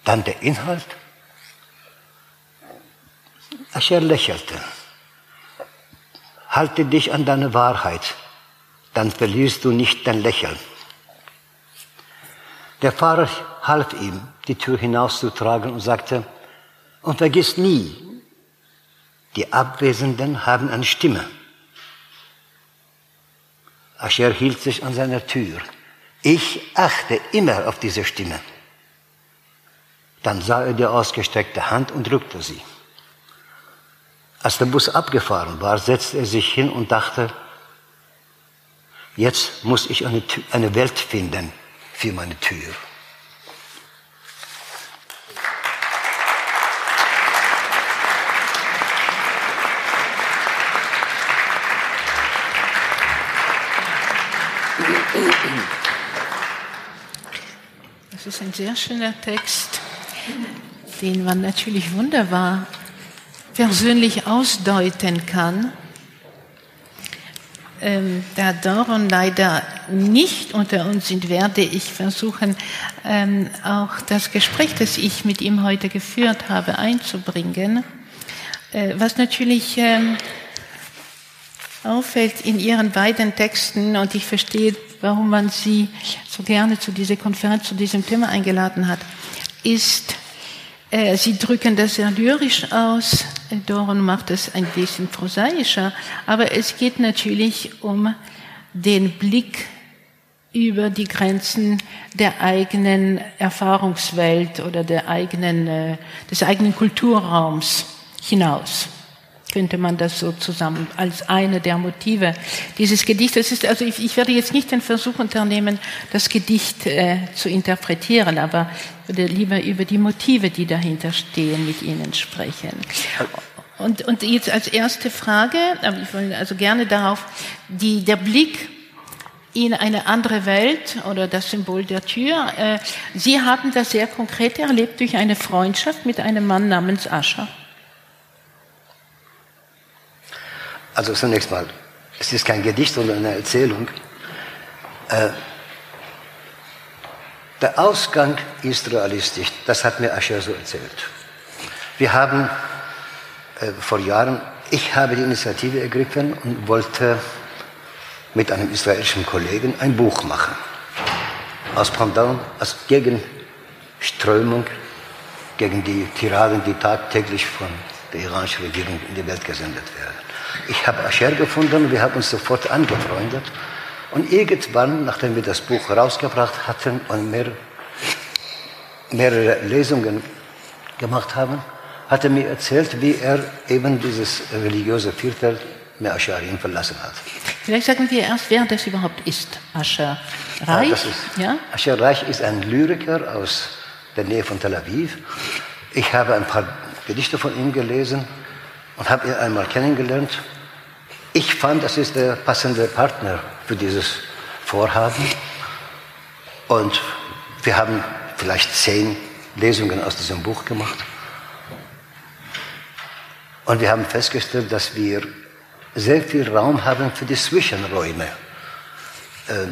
dann der Inhalt. Ascher lächelte. Halte dich an deine Wahrheit, dann verlierst du nicht dein Lächeln. Der Fahrer half ihm, die Tür hinauszutragen und sagte, und vergiss nie, die Abwesenden haben eine Stimme. Ascher hielt sich an seiner Tür. Ich achte immer auf diese Stimme. Dann sah er die ausgestreckte Hand und drückte sie. Als der Bus abgefahren war, setzte er sich hin und dachte, jetzt muss ich eine, eine Welt finden für meine Tür. Das ist ein sehr schöner Text, den man natürlich wunderbar persönlich ausdeuten kann. Ähm, da Doron leider nicht unter uns sind, werde ich versuchen, ähm, auch das Gespräch, das ich mit ihm heute geführt habe, einzubringen. Äh, was natürlich ähm, auffällt in Ihren beiden Texten, und ich verstehe, warum man Sie so gerne zu dieser Konferenz, zu diesem Thema eingeladen hat, ist, Sie drücken das sehr lyrisch aus, Doron macht es ein bisschen prosaischer, aber es geht natürlich um den Blick über die Grenzen der eigenen Erfahrungswelt oder der eigenen, äh, des eigenen Kulturraums hinaus könnte man das so zusammen als eine der Motive dieses Gedichtes ist. Also ich, ich werde jetzt nicht den Versuch unternehmen, das Gedicht äh, zu interpretieren, aber würde lieber über die Motive, die dahinter stehen, mit Ihnen sprechen. Und, und jetzt als erste Frage, aber ich will also gerne darauf, die, der Blick in eine andere Welt oder das Symbol der Tür. Äh, Sie haben das sehr konkret erlebt durch eine Freundschaft mit einem Mann namens Ascher. Also zunächst mal, es ist kein Gedicht, sondern eine Erzählung. Äh, der Ausgang ist realistisch, das hat mir Ascher so erzählt. Wir haben äh, vor Jahren, ich habe die Initiative ergriffen und wollte mit einem israelischen Kollegen ein Buch machen. Aus Pendant, als Gegenströmung gegen die Tiraden, die tagtäglich von der iranischen Regierung in die Welt gesendet werden. Ich habe Ascher gefunden, wir haben uns sofort angefreundet. Und irgendwann, nachdem wir das Buch rausgebracht hatten und mehr, mehrere Lesungen gemacht haben, hat er mir erzählt, wie er eben dieses religiöse Viertel Me'asharien verlassen hat. Vielleicht sagen wir erst, wer das überhaupt ist, Ascher Reich. Ja, ist, ja? Ascher Reich ist ein Lyriker aus der Nähe von Tel Aviv. Ich habe ein paar Gedichte von ihm gelesen und habe ihn einmal kennengelernt. Ich fand, das ist der passende Partner für dieses Vorhaben. Und wir haben vielleicht zehn Lesungen aus diesem Buch gemacht. Und wir haben festgestellt, dass wir sehr viel Raum haben für die Zwischenräume. Äh,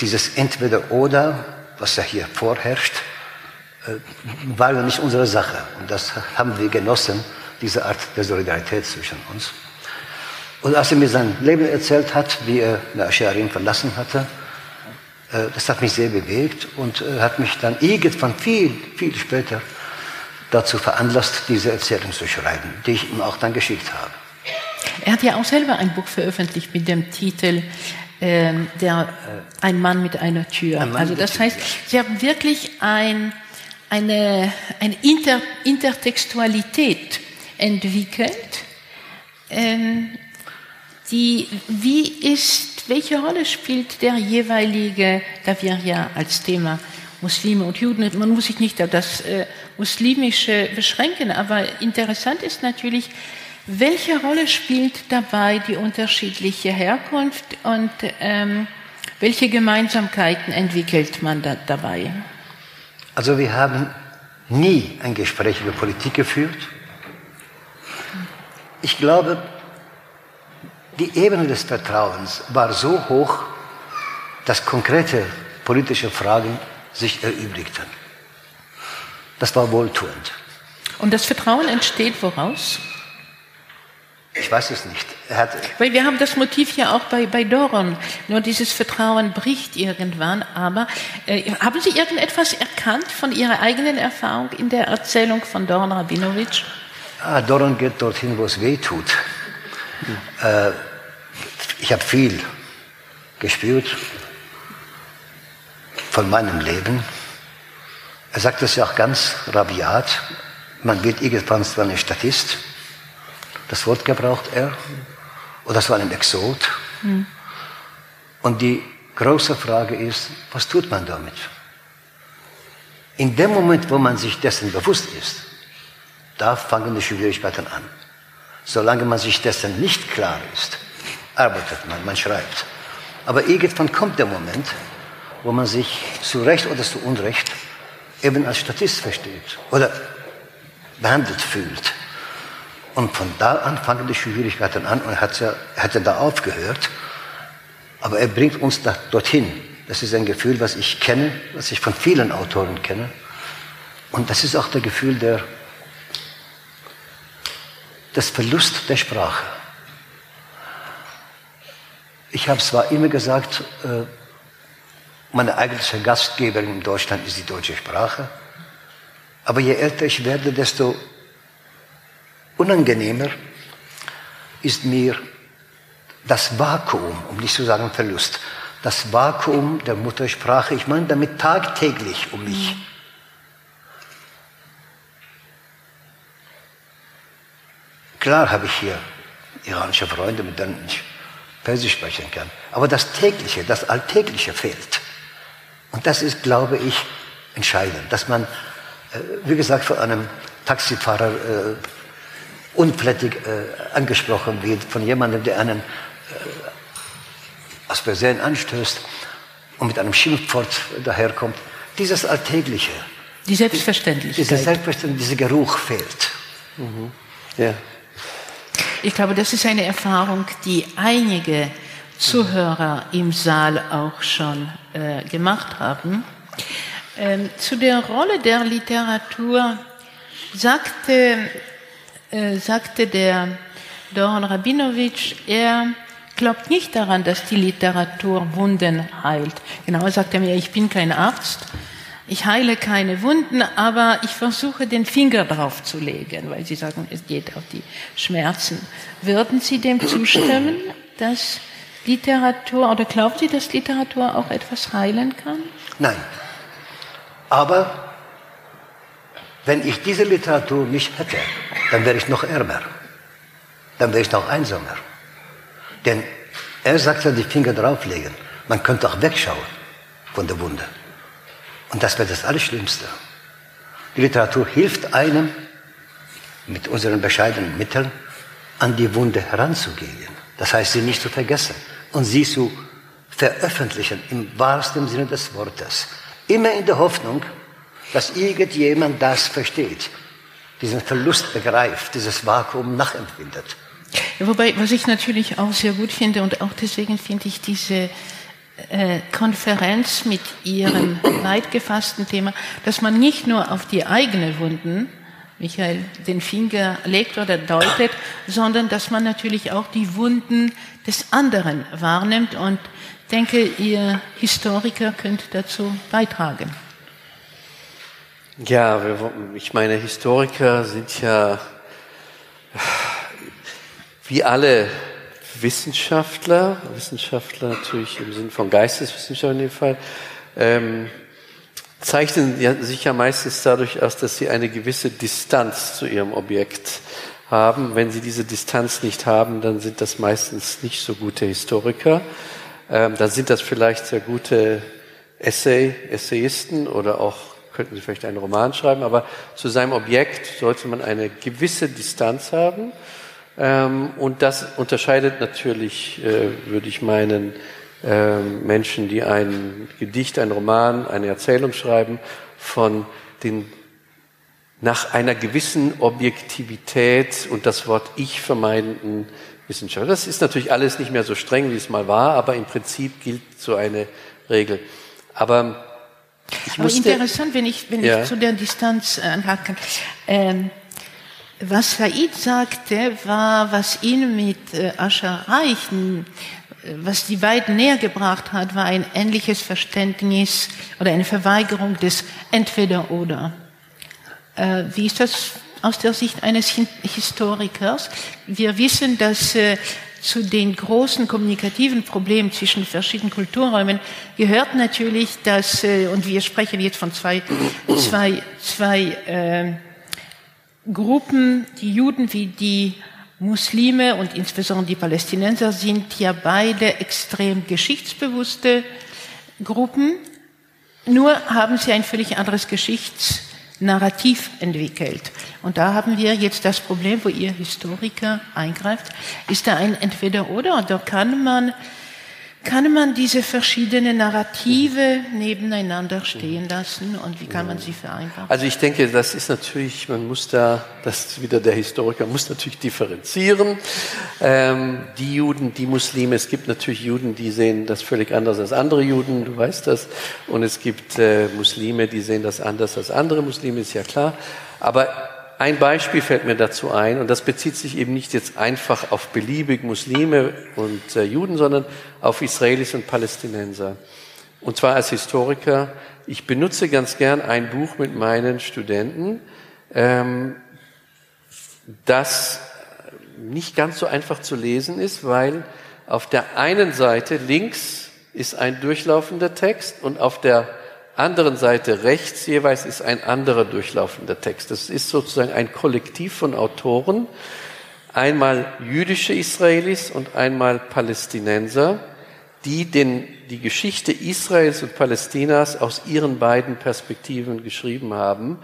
dieses Entweder-Oder, was ja hier vorherrscht, äh, war ja nicht unsere Sache. Und das haben wir genossen diese Art der Solidarität zwischen uns. Und als er mir sein Leben erzählt hat, wie er Ascharim verlassen hatte, äh, das hat mich sehr bewegt und äh, hat mich dann irgendwann viel, viel später dazu veranlasst, diese Erzählung zu schreiben, die ich ihm auch dann geschickt habe. Er hat ja auch selber ein Buch veröffentlicht mit dem Titel äh, der, Ein Mann mit einer Tür. Also das heißt, Sie haben wirklich ein, eine, eine Inter, Intertextualität entwickelt. Ähm, die, wie ist, welche Rolle spielt der jeweilige, da wir ja als Thema Muslime und Juden, man muss sich nicht auf das äh, Muslimische beschränken, aber interessant ist natürlich, welche Rolle spielt dabei die unterschiedliche Herkunft und ähm, welche Gemeinsamkeiten entwickelt man da dabei? Also wir haben nie ein Gespräch über Politik geführt. Ich glaube, die Ebene des Vertrauens war so hoch, dass konkrete politische Fragen sich erübrigten. Das war wohltuend. Und das Vertrauen entsteht woraus? Ich weiß es nicht. Weil wir haben das Motiv ja auch bei, bei Doron. Nur dieses Vertrauen bricht irgendwann. Aber äh, haben Sie irgendetwas erkannt von Ihrer eigenen Erfahrung in der Erzählung von Doron Rabinowitsch? Ah, Doron geht dorthin, wo es weh tut. Äh, ich habe viel gespürt von meinem Leben. Er sagt es ja auch ganz rabiat. Man wird irgendwann zwar ein Statist. Das Wort gebraucht er. Oder es war ein Exot. Mhm. Und die große Frage ist, was tut man damit? In dem Moment, wo man sich dessen bewusst ist, da fangen die Schwierigkeiten an. Solange man sich dessen nicht klar ist, arbeitet man, man schreibt. Aber irgendwann kommt der Moment, wo man sich zu Recht oder zu Unrecht eben als Statist versteht oder behandelt fühlt. Und von da an fangen die Schwierigkeiten an und er hat ja, hat ja da aufgehört. Aber er bringt uns da, dorthin. Das ist ein Gefühl, was ich kenne, was ich von vielen Autoren kenne. Und das ist auch der Gefühl der, des Verlust der Sprache. Ich habe zwar immer gesagt, äh, meine eigentliche Gastgeberin in Deutschland ist die deutsche Sprache, aber je älter ich werde, desto unangenehmer ist mir das Vakuum, um nicht zu sagen Verlust, das Vakuum der Muttersprache. Ich meine damit tagtäglich um mich. Klar habe ich hier iranische Freunde, mit denen ich Persisch sprechen kann. Aber das tägliche, das alltägliche fehlt. Und das ist, glaube ich, entscheidend, dass man, äh, wie gesagt, von einem Taxifahrer äh, unflätig äh, angesprochen wird, von jemandem, der einen aus Versehen anstößt und mit einem Schimpfwort daherkommt. Dieses Alltägliche. Die Selbstverständlichkeit. Diese Selbstverständlichkeit, dieser Geruch fehlt. Mhm. Ja. Ich glaube, das ist eine Erfahrung, die einige Zuhörer im Saal auch schon äh, gemacht haben. Ähm, zu der Rolle der Literatur sagte, äh, sagte der Doron Rabinowitsch, er glaubt nicht daran, dass die Literatur Wunden heilt. Genau, er sagte mir, ich bin kein Arzt, ich heile keine Wunden, aber ich versuche den Finger drauf zu legen, weil Sie sagen, es geht auf die Schmerzen. Würden Sie dem zustimmen, dass Literatur, oder glauben Sie, dass Literatur auch etwas heilen kann? Nein. Aber wenn ich diese Literatur nicht hätte, dann wäre ich noch ärmer. Dann wäre ich noch einsamer. Denn er sagt ja, die Finger drauflegen. Man könnte auch wegschauen von der Wunde. Und das wäre das Allerschlimmste. Die Literatur hilft einem, mit unseren bescheidenen Mitteln an die Wunde heranzugehen. Das heißt, sie nicht zu vergessen und sie zu veröffentlichen im wahrsten Sinne des Wortes. Immer in der Hoffnung, dass irgendjemand das versteht, diesen Verlust begreift, dieses Vakuum nachempfindet. Wobei, was ich natürlich auch sehr gut finde und auch deswegen finde ich diese Konferenz mit ihrem [coughs] weit gefassten Thema, dass man nicht nur auf die eigenen Wunden, Michael, den Finger legt oder deutet, sondern dass man natürlich auch die Wunden des anderen wahrnimmt und denke, ihr Historiker könnt dazu beitragen. Ja, ich meine, Historiker sind ja wie alle Wissenschaftler, Wissenschaftler natürlich im Sinne von Geisteswissenschaft in dem Fall, ähm, zeichnen sich ja meistens dadurch aus, dass sie eine gewisse Distanz zu ihrem Objekt haben. Wenn sie diese Distanz nicht haben, dann sind das meistens nicht so gute Historiker. ähm, dann sind das vielleicht sehr gute Essay, Essayisten oder auch könnten Sie vielleicht einen Roman schreiben, aber zu seinem Objekt sollte man eine gewisse Distanz haben. Ähm, und das unterscheidet natürlich, äh, würde ich meinen, äh, Menschen, die ein Gedicht, ein Roman, eine Erzählung schreiben, von den nach einer gewissen Objektivität und das Wort Ich vermeidenden Wissenschaft. Das ist natürlich alles nicht mehr so streng, wie es mal war, aber im Prinzip gilt so eine Regel. Aber ich aber musste, interessant, wenn ich, wenn ja. ich zu der Distanz äh, anhaken. Ähm, was Said sagte, war, was ihn mit äh, Ascher reichen, äh, was die beiden näher gebracht hat, war ein ähnliches Verständnis oder eine Verweigerung des Entweder-Oder. Äh, wie ist das aus der Sicht eines Historikers? Wir wissen, dass äh, zu den großen kommunikativen Problemen zwischen verschiedenen Kulturräumen gehört natürlich, dass, äh, und wir sprechen jetzt von zwei, zwei, zwei äh, Gruppen, die Juden wie die Muslime und insbesondere die Palästinenser sind ja beide extrem geschichtsbewusste Gruppen, nur haben sie ein völlig anderes Geschichts Narrativ entwickelt. Und da haben wir jetzt das Problem, wo ihr Historiker eingreift. Ist da ein Entweder-Oder? Da kann man kann man diese verschiedenen Narrative nebeneinander stehen lassen und wie kann man sie vereinfachen? Also ich denke, das ist natürlich, man muss da, das ist wieder der Historiker, muss natürlich differenzieren. Ähm, die Juden, die Muslime, es gibt natürlich Juden, die sehen das völlig anders als andere Juden, du weißt das. Und es gibt äh, Muslime, die sehen das anders als andere Muslime, ist ja klar. Aber ein Beispiel fällt mir dazu ein, und das bezieht sich eben nicht jetzt einfach auf beliebig Muslime und äh, Juden, sondern auf Israelis und Palästinenser. Und zwar als Historiker. Ich benutze ganz gern ein Buch mit meinen Studenten, ähm, das nicht ganz so einfach zu lesen ist, weil auf der einen Seite links ist ein durchlaufender Text und auf der anderen Seite rechts jeweils ist ein anderer durchlaufender Text. Das ist sozusagen ein Kollektiv von Autoren, einmal jüdische Israelis und einmal Palästinenser, die den, die Geschichte Israels und Palästinas aus ihren beiden Perspektiven geschrieben haben.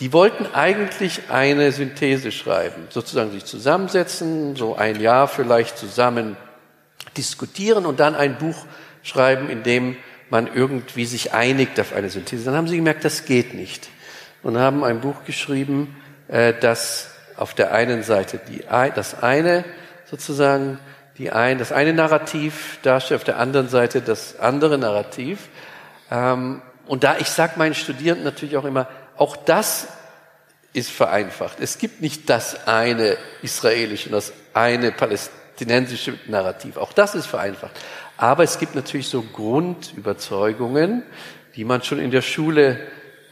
Die wollten eigentlich eine Synthese schreiben, sozusagen sich zusammensetzen, so ein Jahr vielleicht zusammen diskutieren und dann ein Buch schreiben, in dem man irgendwie sich einigt auf eine Synthese. Dann haben sie gemerkt, das geht nicht. Und haben ein Buch geschrieben, äh, das auf der einen Seite die, das eine sozusagen, die ein, das eine Narrativ darstellt, auf der anderen Seite das andere Narrativ. Ähm, und da, ich sage meinen Studierenden natürlich auch immer, auch das ist vereinfacht. Es gibt nicht das eine israelische und das eine palästinensische Narrativ. Auch das ist vereinfacht. Aber es gibt natürlich so Grundüberzeugungen, die man schon in der Schule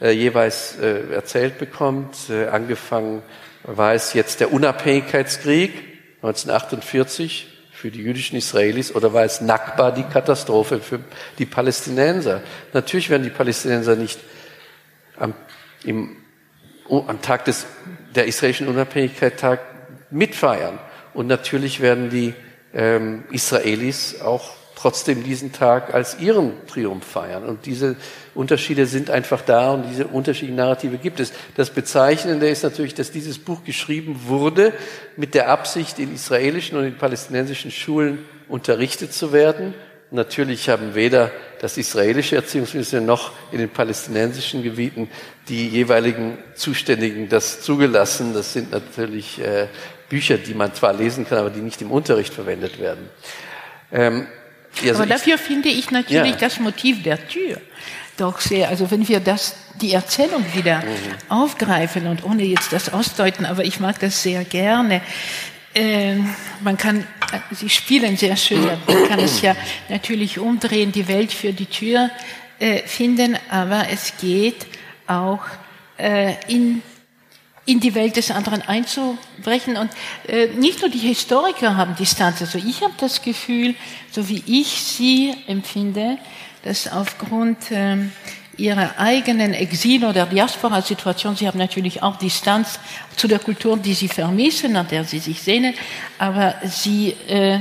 äh, jeweils äh, erzählt bekommt. Äh, angefangen war es jetzt der Unabhängigkeitskrieg 1948 für die jüdischen Israelis oder war es Nakba die Katastrophe für die Palästinenser? Natürlich werden die Palästinenser nicht am, im, am Tag des, der israelischen Unabhängigkeit mitfeiern. Und natürlich werden die ähm, Israelis auch trotzdem diesen Tag als ihren Triumph feiern. Und diese Unterschiede sind einfach da und diese unterschiedlichen Narrative gibt es. Das Bezeichnende ist natürlich, dass dieses Buch geschrieben wurde mit der Absicht, in israelischen und in palästinensischen Schulen unterrichtet zu werden. Natürlich haben weder das israelische Erziehungsministerium noch in den palästinensischen Gebieten die jeweiligen Zuständigen das zugelassen. Das sind natürlich äh, Bücher, die man zwar lesen kann, aber die nicht im Unterricht verwendet werden. Ähm, also Aber dafür finde ich natürlich ja. das Motiv der Tür doch sehr, also wenn wir das, die Erzählung wieder mhm. aufgreifen und ohne jetzt das ausdeuten, aber ich mag das sehr gerne. Äh, man kann, äh, Sie spielen sehr schön, man kann es ja natürlich umdrehen, die Welt für die Tür äh, finden, aber es geht auch äh, in in die Welt des anderen einzubrechen. Und äh, nicht nur die Historiker haben Distanz. Also ich habe das Gefühl, so wie ich sie empfinde, dass aufgrund äh, ihrer eigenen Exil- oder Diaspora-Situation, sie haben natürlich auch Distanz zu der Kultur, die sie vermissen, an der sie sich sehnen, aber sie äh,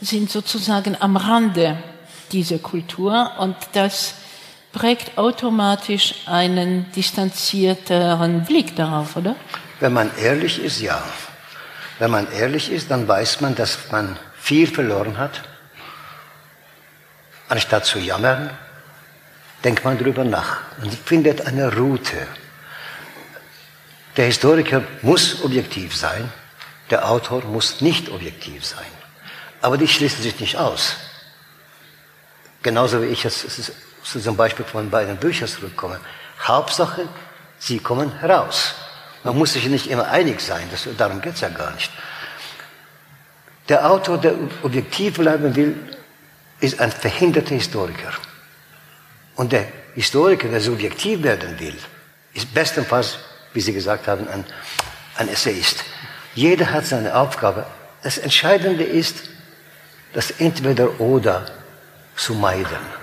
sind sozusagen am Rande diese Kultur und das prägt automatisch einen distanzierteren Blick darauf, oder? Wenn man ehrlich ist, ja. Wenn man ehrlich ist, dann weiß man, dass man viel verloren hat. Anstatt zu jammern, denkt man darüber nach und findet eine Route. Der Historiker muss objektiv sein, der Autor muss nicht objektiv sein. Aber die schließen sich nicht aus. Genauso wie ich jetzt zu diesem Beispiel von beiden Büchern zurückkomme. Hauptsache, sie kommen heraus. Man muss sich nicht immer einig sein, das, darum geht es ja gar nicht. Der Autor, der objektiv bleiben will, ist ein verhinderter Historiker. Und der Historiker, der subjektiv werden will, ist bestenfalls, wie Sie gesagt haben, ein, ein Essayist. Jeder hat seine Aufgabe. Das Entscheidende ist, das Entweder-Oder zu meiden.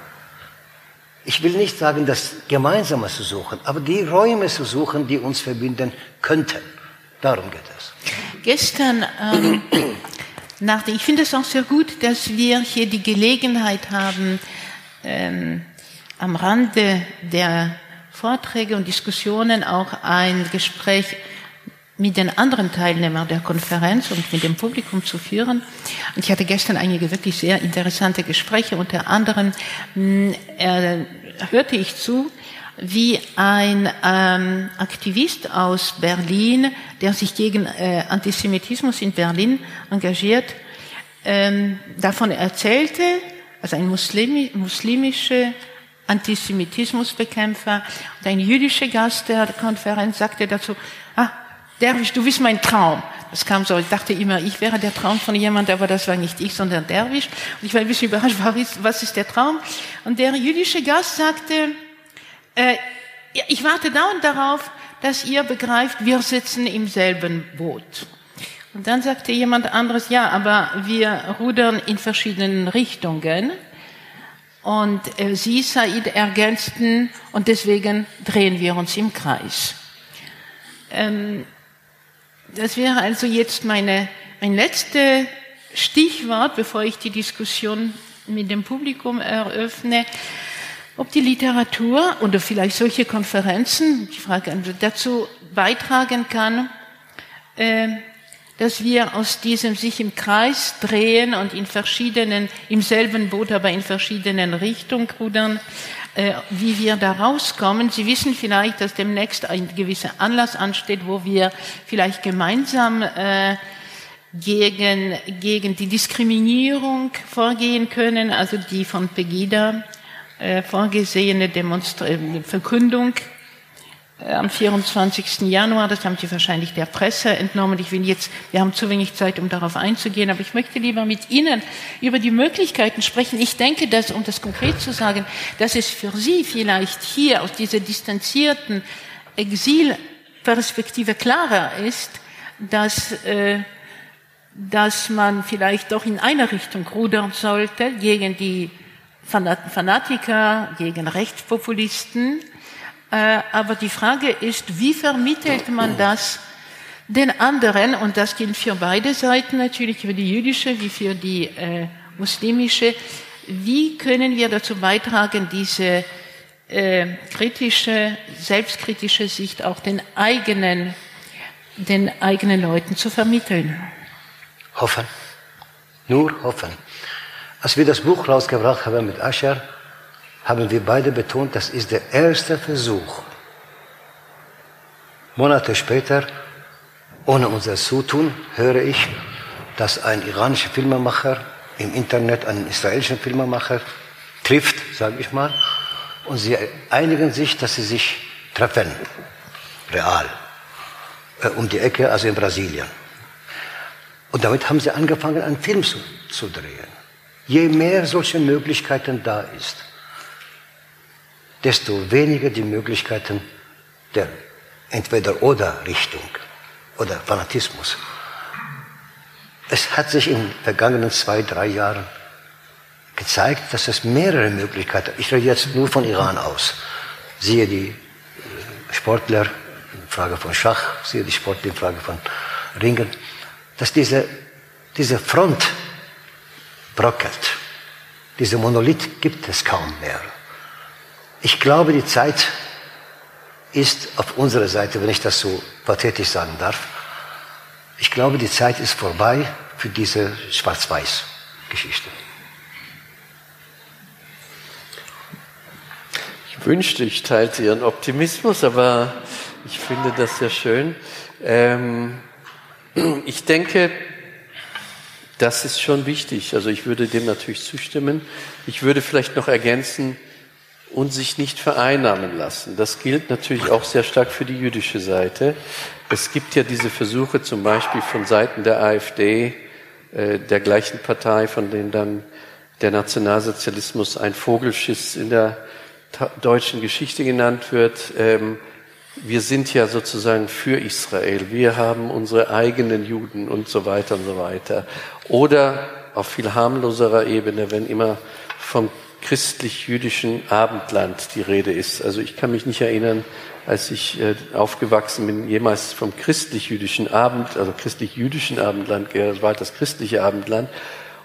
Ich will nicht sagen, das Gemeinsame zu suchen, aber die Räume zu suchen, die uns verbinden könnten. Darum geht es. Gestern, ähm, nach, ich finde es auch sehr gut, dass wir hier die Gelegenheit haben, ähm, am Rande der Vorträge und Diskussionen auch ein Gespräch mit den anderen Teilnehmern der Konferenz und mit dem Publikum zu führen. Und ich hatte gestern einige wirklich sehr interessante Gespräche. Unter anderem äh, hörte ich zu, wie ein ähm, Aktivist aus Berlin, der sich gegen äh, Antisemitismus in Berlin engagiert, ähm, davon erzählte, also ein Muslimi, muslimischer Antisemitismusbekämpfer und ein jüdischer Gast der Konferenz sagte dazu, Derwisch, du bist mein Traum. Das kam so, ich dachte immer, ich wäre der Traum von jemand, aber das war nicht ich, sondern Derwisch. Und ich war ein bisschen überrascht, [laughs] was ist der Traum? Und der jüdische Gast sagte, äh, ich warte dauernd darauf, dass ihr begreift, wir sitzen im selben Boot. Und dann sagte jemand anderes, ja, aber wir rudern in verschiedenen Richtungen. Und äh, Sie, Said, ergänzten, und deswegen drehen wir uns im Kreis. Ähm, das wäre also jetzt meine, mein letztes Stichwort, bevor ich die Diskussion mit dem Publikum eröffne, ob die Literatur oder vielleicht solche Konferenzen, die Frage dazu beitragen kann, äh, dass wir aus diesem sich im Kreis drehen und in verschiedenen, im selben Boot, aber in verschiedenen Richtungen rudern, wie wir da rauskommen. Sie wissen vielleicht, dass demnächst ein gewisser Anlass ansteht, wo wir vielleicht gemeinsam äh, gegen, gegen die Diskriminierung vorgehen können, also die von Pegida äh, vorgesehene Demonstra Verkündung äh, am 24. Januar, das haben Sie wahrscheinlich der Presse entnommen. Ich will jetzt, wir haben zu wenig Zeit, um darauf einzugehen, aber ich möchte lieber mit Ihnen über die Möglichkeiten sprechen. Ich denke, dass, um das konkret zu sagen, dass es für Sie vielleicht hier aus dieser distanzierten Exilperspektive klarer ist, dass, äh, dass man vielleicht doch in eine Richtung rudern sollte gegen die Fanatiker, gegen Rechtspopulisten, äh, aber die Frage ist, wie vermittelt man das den anderen? Und das gilt für beide Seiten natürlich, für die jüdische wie für die äh, muslimische. Wie können wir dazu beitragen, diese äh, kritische, selbstkritische Sicht auch den eigenen, den eigenen Leuten zu vermitteln? Hoffen. Nur hoffen. Als wir das Buch rausgebracht haben mit Ascher, haben wir beide betont, das ist der erste Versuch. Monate später, ohne unser Zutun, höre ich, dass ein iranischer Filmemacher im Internet einen israelischen Filmemacher trifft, sage ich mal, und sie einigen sich, dass sie sich treffen, real, äh, um die Ecke, also in Brasilien. Und damit haben sie angefangen, einen Film zu, zu drehen. Je mehr solche Möglichkeiten da ist, desto weniger die Möglichkeiten der Entweder-Oder-Richtung oder Fanatismus. Es hat sich in den vergangenen zwei, drei Jahren gezeigt, dass es mehrere Möglichkeiten, ich rede jetzt nur von Iran aus, siehe die äh, Sportler in Frage von Schach, siehe die Sportler in Frage von Ringen, dass diese, diese Front brockelt. Diese Monolith gibt es kaum mehr. Ich glaube, die Zeit ist auf unserer Seite, wenn ich das so pathetisch sagen darf. Ich glaube, die Zeit ist vorbei für diese Schwarz-Weiß-Geschichte. Ich wünschte, ich teilte Ihren Optimismus, aber ich finde das sehr schön. Ähm, ich denke, das ist schon wichtig. Also ich würde dem natürlich zustimmen. Ich würde vielleicht noch ergänzen, und sich nicht vereinnahmen lassen. Das gilt natürlich auch sehr stark für die jüdische Seite. Es gibt ja diese Versuche zum Beispiel von Seiten der AfD, äh, der gleichen Partei, von denen dann der Nationalsozialismus ein Vogelschiss in der deutschen Geschichte genannt wird. Ähm, wir sind ja sozusagen für Israel. Wir haben unsere eigenen Juden und so weiter und so weiter. Oder auf viel harmloserer Ebene, wenn immer vom christlich-jüdischen Abendland die Rede ist. Also ich kann mich nicht erinnern, als ich äh, aufgewachsen bin, jemals vom christlich-jüdischen Abend, also christlich-jüdischen Abendland. Das war halt das christliche Abendland.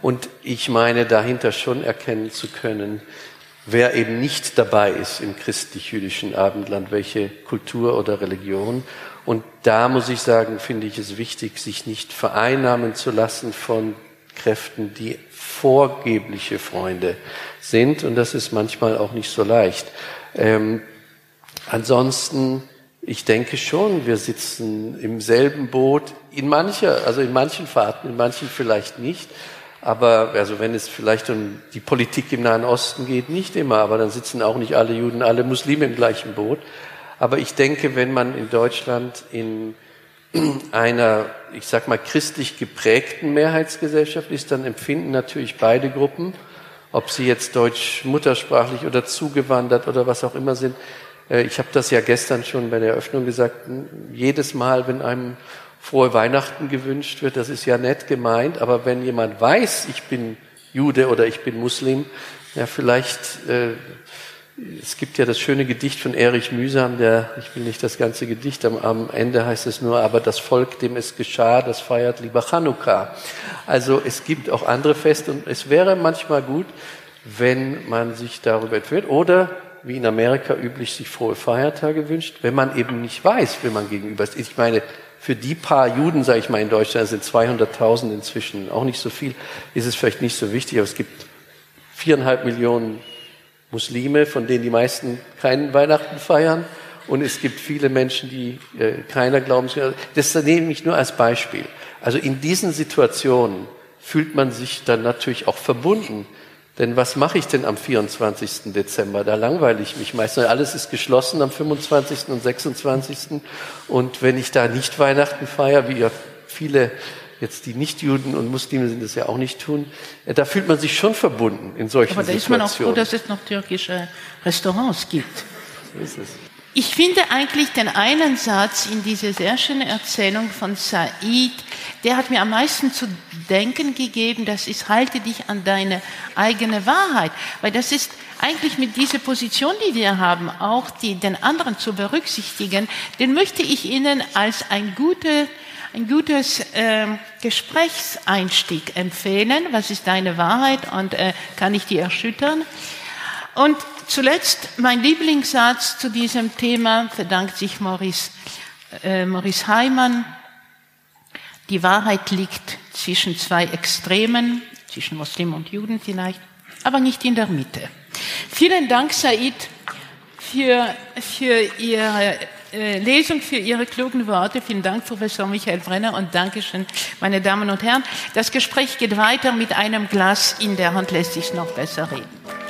Und ich meine, dahinter schon erkennen zu können, wer eben nicht dabei ist im christlich-jüdischen Abendland, welche Kultur oder Religion. Und da muss ich sagen, finde ich es wichtig, sich nicht vereinnahmen zu lassen von Kräften, die vorgebliche Freunde sind. Und das ist manchmal auch nicht so leicht. Ähm, ansonsten, ich denke schon, wir sitzen im selben Boot, in mancher, also in manchen Fahrten, in manchen vielleicht nicht. Aber also wenn es vielleicht um die Politik im Nahen Osten geht, nicht immer, aber dann sitzen auch nicht alle Juden, alle Muslime im gleichen Boot. Aber ich denke, wenn man in Deutschland in einer, ich sag mal, christlich geprägten Mehrheitsgesellschaft ist, dann empfinden natürlich beide Gruppen, ob sie jetzt deutsch muttersprachlich oder zugewandert oder was auch immer sind. Äh, ich habe das ja gestern schon bei der Eröffnung gesagt, jedes Mal, wenn einem frohe Weihnachten gewünscht wird, das ist ja nett gemeint, aber wenn jemand weiß, ich bin Jude oder ich bin Muslim, ja vielleicht, äh, es gibt ja das schöne Gedicht von Erich Mühsam, der, ich will nicht das ganze Gedicht, am, am Ende heißt es nur, aber das Volk, dem es geschah, das feiert lieber Chanukka. Also es gibt auch andere Feste und es wäre manchmal gut, wenn man sich darüber entführt oder wie in Amerika üblich sich frohe Feiertage wünscht, wenn man eben nicht weiß, wie man gegenüber ist. Ich meine, für die paar Juden, sage ich mal, in Deutschland sind 200.000 inzwischen auch nicht so viel, ist es vielleicht nicht so wichtig, aber es gibt viereinhalb Millionen Muslime, von denen die meisten keinen Weihnachten feiern. Und es gibt viele Menschen, die äh, keiner glauben. Das nehme ich nur als Beispiel. Also in diesen Situationen fühlt man sich dann natürlich auch verbunden denn was mache ich denn am 24. Dezember? Da langweile ich mich meistens. Alles ist geschlossen am 25. und 26. Und wenn ich da nicht Weihnachten feiere, wie ja viele jetzt die Nichtjuden und Muslime sind das ja auch nicht tun, äh, da fühlt man sich schon verbunden in solchen Situationen. Aber da ist man auch froh, dass es noch türkische Restaurants gibt. So ist es. Ich finde eigentlich den einen Satz in dieser sehr schönen Erzählung von Said, der hat mir am meisten zu denken gegeben, das ist, halte dich an deine eigene Wahrheit. Weil das ist eigentlich mit dieser Position, die wir haben, auch die, den anderen zu berücksichtigen, den möchte ich Ihnen als ein gute, ein gutes äh, Gesprächseinstieg empfehlen. Was ist deine Wahrheit und äh, kann ich die erschüttern? Und zuletzt mein Lieblingssatz zu diesem Thema verdankt sich Maurice, äh, Maurice Heimann. Die Wahrheit liegt zwischen zwei Extremen, zwischen Muslimen und Juden vielleicht, aber nicht in der Mitte. Vielen Dank, Said, für, für Ihre Lesung, für Ihre klugen Worte. Vielen Dank, Professor Michael Brenner, und Dankeschön, meine Damen und Herren. Das Gespräch geht weiter mit einem Glas in der Hand, lässt sich noch besser reden.